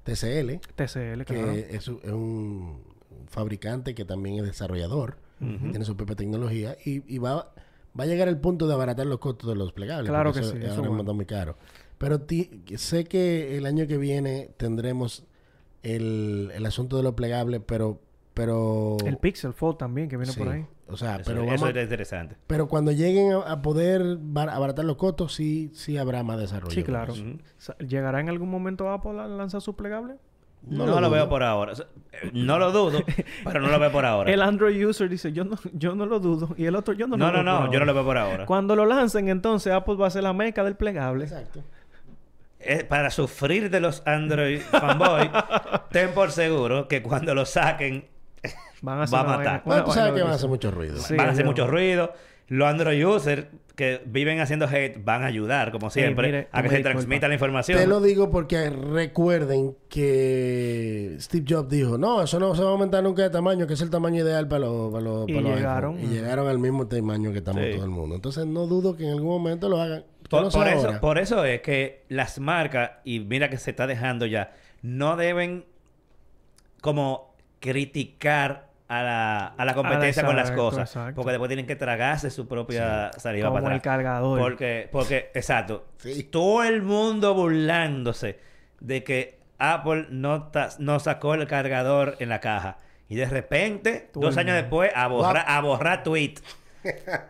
TCL, TCL, que claro. es, un- es un fabricante que también es desarrollador, tiene su propia tecnología y, y va, va a llegar el punto de abaratar los costos de los plegables. Claro que eso sí, es eso ahora bueno. muy caro. Pero ti- sé que el año que viene tendremos el, el asunto de los plegables, pero... pero El Pixel Fold también que viene sí, por ahí. O sea, Eso, pero eso vamos... es interesante. Pero cuando lleguen a, a poder bar- abaratar los costos, sí, sí habrá más desarrollo. Sí, claro. ¿Llegará en algún momento Apple a lanzar su plegable? No, No lo lo, veo por ahora. Eh, No lo dudo, pero no lo veo por ahora. El Android user dice, yo no, yo no lo dudo. Y el otro, yo no, No, lo no, dudo. no, yo no lo veo por ahora. Cuando lo lancen, entonces Apple va a ser la meca del plegable. Exacto. Eh, para sufrir de los Android fanboy, ten por seguro que cuando lo saquen Van a, hacer Va a matar. vaina- Bueno, una tú sabes vaina que van a hacer mucho ruido. Sí, van a hacer yo- mucho ruido. Los Android users que viven haciendo hate van a ayudar, como siempre, mire, a que se disculpa. transmita la información. Te lo digo porque recuerden que Steve Jobs dijo, no, eso no se va a aumentar nunca de tamaño, que es el tamaño ideal para los, para los, Y los llegaron. iPhone". Y llegaron al mismo tamaño que estamos Sí. todo el mundo. Entonces no dudo que en algún momento lo hagan. Por, eso, por eso es que las marcas, y mira que se está dejando ya, no deben como criticar a la, a la competencia con las cosas. exacto. Porque después tienen que tragarse su propia saliva Como para el atrás. cargador. Porque, porque, exacto. Sí. Todo el mundo burlándose de que Apple no, ta- no sacó el cargador en la caja. Y de repente, dos el años después, a borrar, a borrar tweet.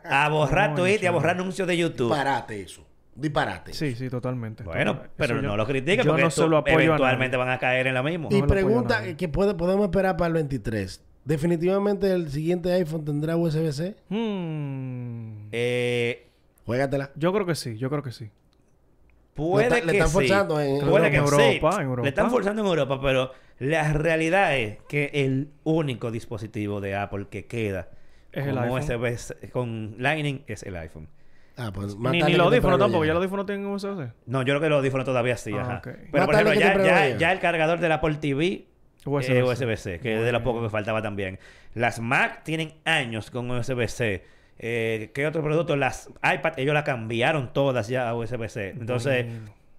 A borrar tweet y a borrar anuncios de YouTube. Disparate eso. Disparate. Sí, sí, totalmente. Bueno, pero eso no yo- lo critiquen yo porque no se esto lo apoyo eventualmente van a caer en lo mismo. Y pregunta que puede, podemos esperar para el 23. Definitivamente el siguiente iPhone tendrá USB-C. Hmm. Eh, Juégatela. Yo creo que sí, yo creo que sí. puede está- le que están sí. forzando en- Puede en que Europa, sí. en Europa. Le están forzando en Europa, pero la realidad es que el único dispositivo de Apple que queda Es el iPhone. USB con Lightning es el iPhone. Ah, pues Ni, más ni los audífonos tampoco, ya los audífonos tienen USB-C. No, yo creo que los audífonos todavía sí, Ah, ajá. Pero Más por ejemplo, ya, ya, el cargador del Apple TV USB-C. es USB-C, que es de lo poco que faltaba también. Las Mac tienen años con USB-C. Eh, ¿Qué otro producto? Las iPad, ellos la cambiaron todas ya a USB-C. Entonces,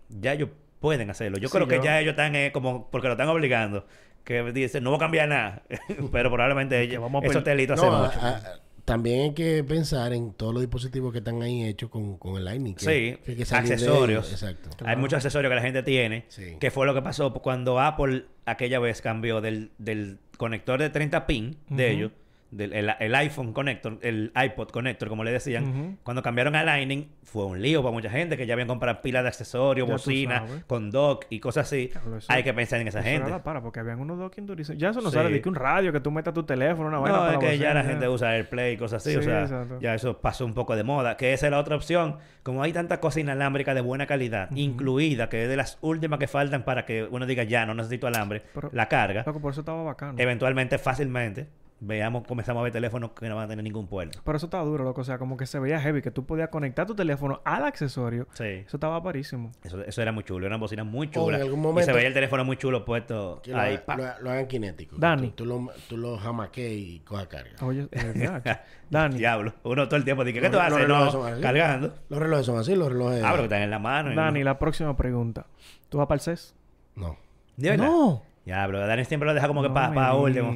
ya ellos pueden hacerlo. Yo Sí, creo que yo- ya ellos están eh, como, porque lo están obligando, que dicen, no voy a cambiar nada. Pero probablemente ellos, vamos a esos telitos No, hace a- mucho. a- también hay que pensar en todos los dispositivos que están ahí hechos con, con el Lightning. que- Sí, que que accesorios. Exacto. Hay muchos accesorios que la gente tiene, Sí. que fue lo que pasó cuando Apple aquella vez cambió del, del conector de 30 pin de ellos, del, el, el iPhone connector, el iPod connector, como le decían, cuando cambiaron a Lightning, fue un lío para mucha gente que ya habían comprado pilas de accesorios, Ya tú bocina, sabes. con dock y cosas así. Eso- Hay que pensar en esa Eso era gente. la para, porque habían unos docking durísimos. Ya eso no Sí. sale de que un radio, que tú metas tu teléfono, una vaina No, para es que ya bocina, la gente usa AirPlay y cosas así, o sea, exacto. ya eso pasó un poco de moda, que esa es la otra opción. Como hay tantas cosas inalámbricas de buena calidad, incluida, que es de las últimas que faltan para que uno diga, ya, no necesito alambre, Pero- la carga, Loco, por eso estaba bacano. eventualmente, fácilmente, veamos, comenzamos a ver teléfonos que no van a tener ningún puerto. Pero eso estaba duro, loco. O sea, como que se veía heavy, que tú podías conectar tu teléfono al accesorio. Sí. Eso estaba parísimo. Eso, eso era muy chulo, era una bocina muy O en chula. algún Y momento- se veía el teléfono muy chulo puesto Que lo, ahí. pa. lo, lo hagan kinético. Dani. Tú, tú lo, tú lo y coja carga. Oye, Dani. Diablo. Uno todo el tiempo dice, ¿qué tú los haces? relojes No, cargando. Los relojes son así, los relojes. Ah, pero que están en la mano. y Dani, no- la próxima pregunta. ¿Tú vas para el CES? No, ¿De verdad? No. Ya, pero Dani siempre lo deja como que No para me último.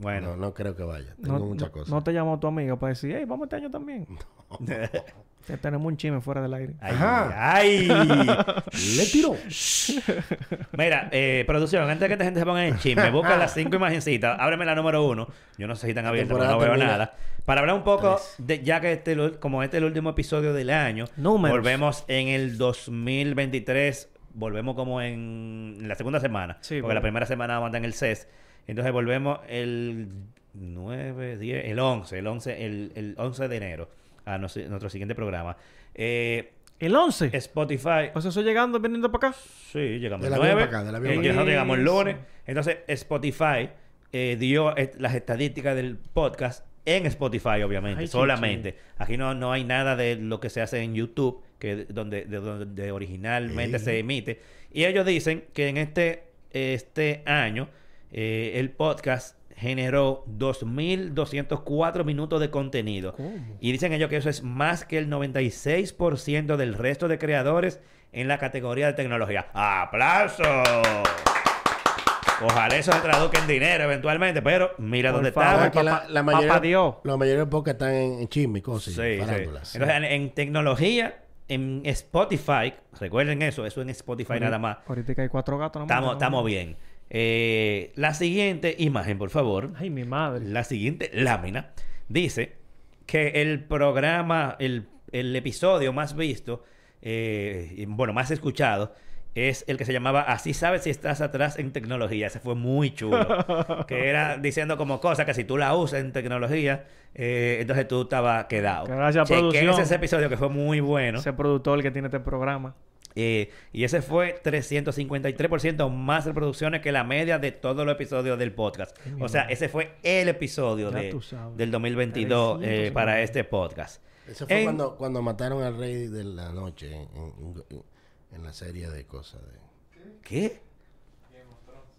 Bueno. no, no creo que vaya. Tengo No, muchas no- cosas. no te llamó tu amiga para decir, hey, vamos este año también. Que tenemos un chisme fuera del aire. Ay, Ajá. ay. Le tiró. Mira, eh, producción, antes de que esta gente se ponga en chisme, busca las cinco imagencitas, ábreme la número uno. Yo no sé si están abiertas, pero no veo termina. nada. Para hablar un poco, Tres. de, ya que este, como este es el último episodio del año, Números. volvemos en el 2023, volvemos como en la segunda semana, Sí, porque bueno. la primera semana vamos a andar en el CES. Entonces volvemos el 9, 10, el 11, el 11, el, el 11 de enero a nos- nuestro siguiente programa. Eh, ¿El 11? Spotify. O sea, eso llegando, viniendo para acá. Sí, llegamos el avión 9. para acá, del avión eh, acá. llegamos el lunes. Entonces, Spotify eh, dio las estadísticas del podcast en Spotify, obviamente, Ay, solamente. Aquí no, no hay nada de lo que se hace en YouTube, que donde, de donde originalmente Sí. se emite. Y ellos dicen que en este este año, eh, el podcast generó 2.204 minutos de contenido. ¿Cómo? Y dicen ellos que eso es más que el 96% del resto de creadores en la categoría de tecnología. ¡Aplauso! Ojalá eso se traduzca en dinero eventualmente, pero mira Por dónde favor, está. Que la, la mayoría, papá Dios. La mayoría de pocas están en, en chisme y cosas. Sí, sí. Entonces, en, en tecnología, en Spotify, recuerden eso, eso en Spotify nada más. Ahorita que hay cuatro gatos. nomás, Estamos, ¿no? estamos bien. Eh, la siguiente imagen, por favor. Ay, mi madre. La siguiente lámina dice que el programa, el, el episodio más visto, eh, bueno, más escuchado, es el que se llamaba Así sabes si estás atrás en tecnología. Ese fue muy chulo. que era diciendo como cosas que si tú la usas en tecnología, eh, entonces tú estabas quedado. Gracias, Chequen producción. ese episodio que fue muy bueno. Ese productor que tiene este programa. Eh, y ese fue 353% más reproducciones que la media de todos los episodios del podcast. Ay, O sea, ese fue el episodio de- del 2022 eh, 350. para este podcast. Eso fue En- cuando, cuando mataron al rey de la noche en, en- en- en la serie de cosas. De, ¿Qué?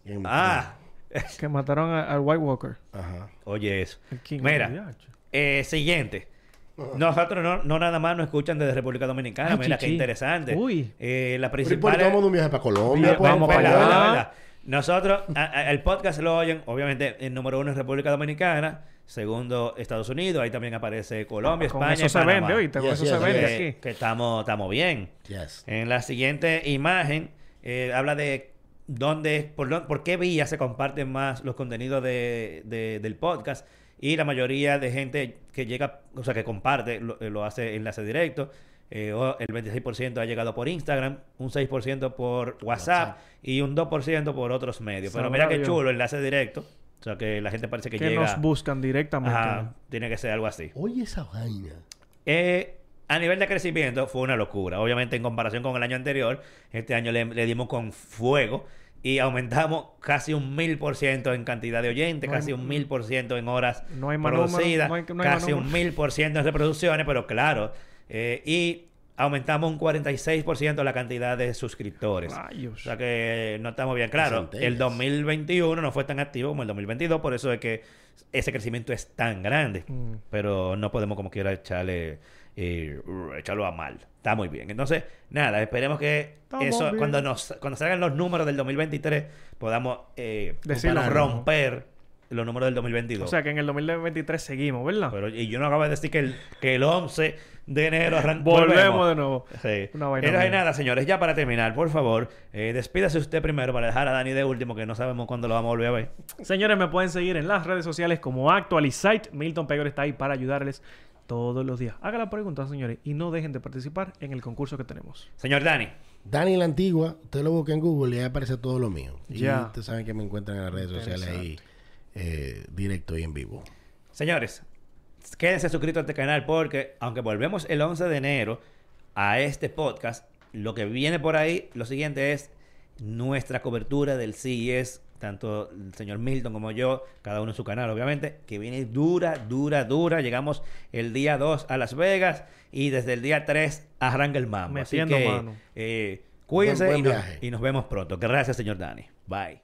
Game of Ah, Que mataron al White Walker. Ajá. oye eso. Mira, eh, siguiente. Nosotros no, no nada más nos escuchan desde República Dominicana. Ay, Mira qué interesante. Uy. Eh, la Pero ¿y por qué principal. el mundo viaja para Colombia? Pues? vamos Verdad, para allá. verdad, verdad. Nosotros, a- a- el podcast lo oyen, obviamente, el número uno es República Dominicana, segundo Estados Unidos, ahí también aparece Colombia, Con España eso y se Panamá. vende, oíste. Con Yes, eso yes, se vende yes. Que, aquí. que estamos, estamos bien. Yes. En la siguiente imagen eh, habla de dónde, por, por qué vías se comparten más los contenidos de, de- del podcast y la mayoría de gente que llega, o sea, que comparte, lo, eh, lo hace enlace directo. eh, o el 26% ha llegado por Instagram, un 6% por WhatsApp, WhatsApp. y un 2% por otros medios. Pero mira qué chulo, enlace directo. O sea, que la gente parece que, Que llega... nos buscan directamente. Ajá, tiene que ser algo así. Oye, esa vaina. Eh, a nivel de crecimiento fue una locura. Obviamente en comparación con el año anterior, este año le, le dimos con fuego y aumentamos casi un mil por ciento en cantidad de oyentes, No hay- casi un mil por ciento en horas No hay producidas, no hay- no hay más casi un mil por ciento en reproducciones, pero claro, eh, y aumentamos un 46% la cantidad de suscriptores. Rayos. O sea que no estamos bien. Claro, el 2021 no fue tan activo como el 2022, por eso es que ese crecimiento es tan grande. Mm. Pero no podemos como quiera echarle, eh, echarlo a mal. Está muy bien. Entonces, nada, esperemos que Estamos eso, bien. cuando nos cuando salgan los números del 2023, podamos eh, romper los números del 2022. O sea que en el 2023 seguimos, ¿verdad? Pero, y yo no acabo de decir que el, que el 11 de enero arran- Volvemos de nuevo. Sí. Una vaina Entonces, mía. nada, señores, ya para terminar, por favor, eh, despídase usted primero para dejar a Dani de último, que no sabemos cuándo lo vamos a volver a ver. Señores, me pueden seguir en las redes sociales como Actualizite. Milton Pegor está ahí para ayudarles todos los días. Hagan la pregunta, señores, y no dejen de participar en el concurso que tenemos. Señor Dani, Dani la Antigua, usted lo busca en Google y ahí aparece todo lo mío. Ya. Y ustedes saben que me encuentran en las redes sociales ahí, eh, directo y en vivo. señores, quédense suscritos a este canal porque, aunque volvemos el 11 de enero a este podcast, lo que viene por ahí, lo siguiente es nuestra cobertura del CES, tanto el señor Milton como yo, cada uno en su canal, obviamente, que viene dura, dura, dura. Llegamos el día 2 a Las Vegas y desde el día 3 arranca el mambo. Así Metiendo que mano. eh, cuídense Buen- y, nos, y nos vemos pronto. Gracias, señor Dani. Bye.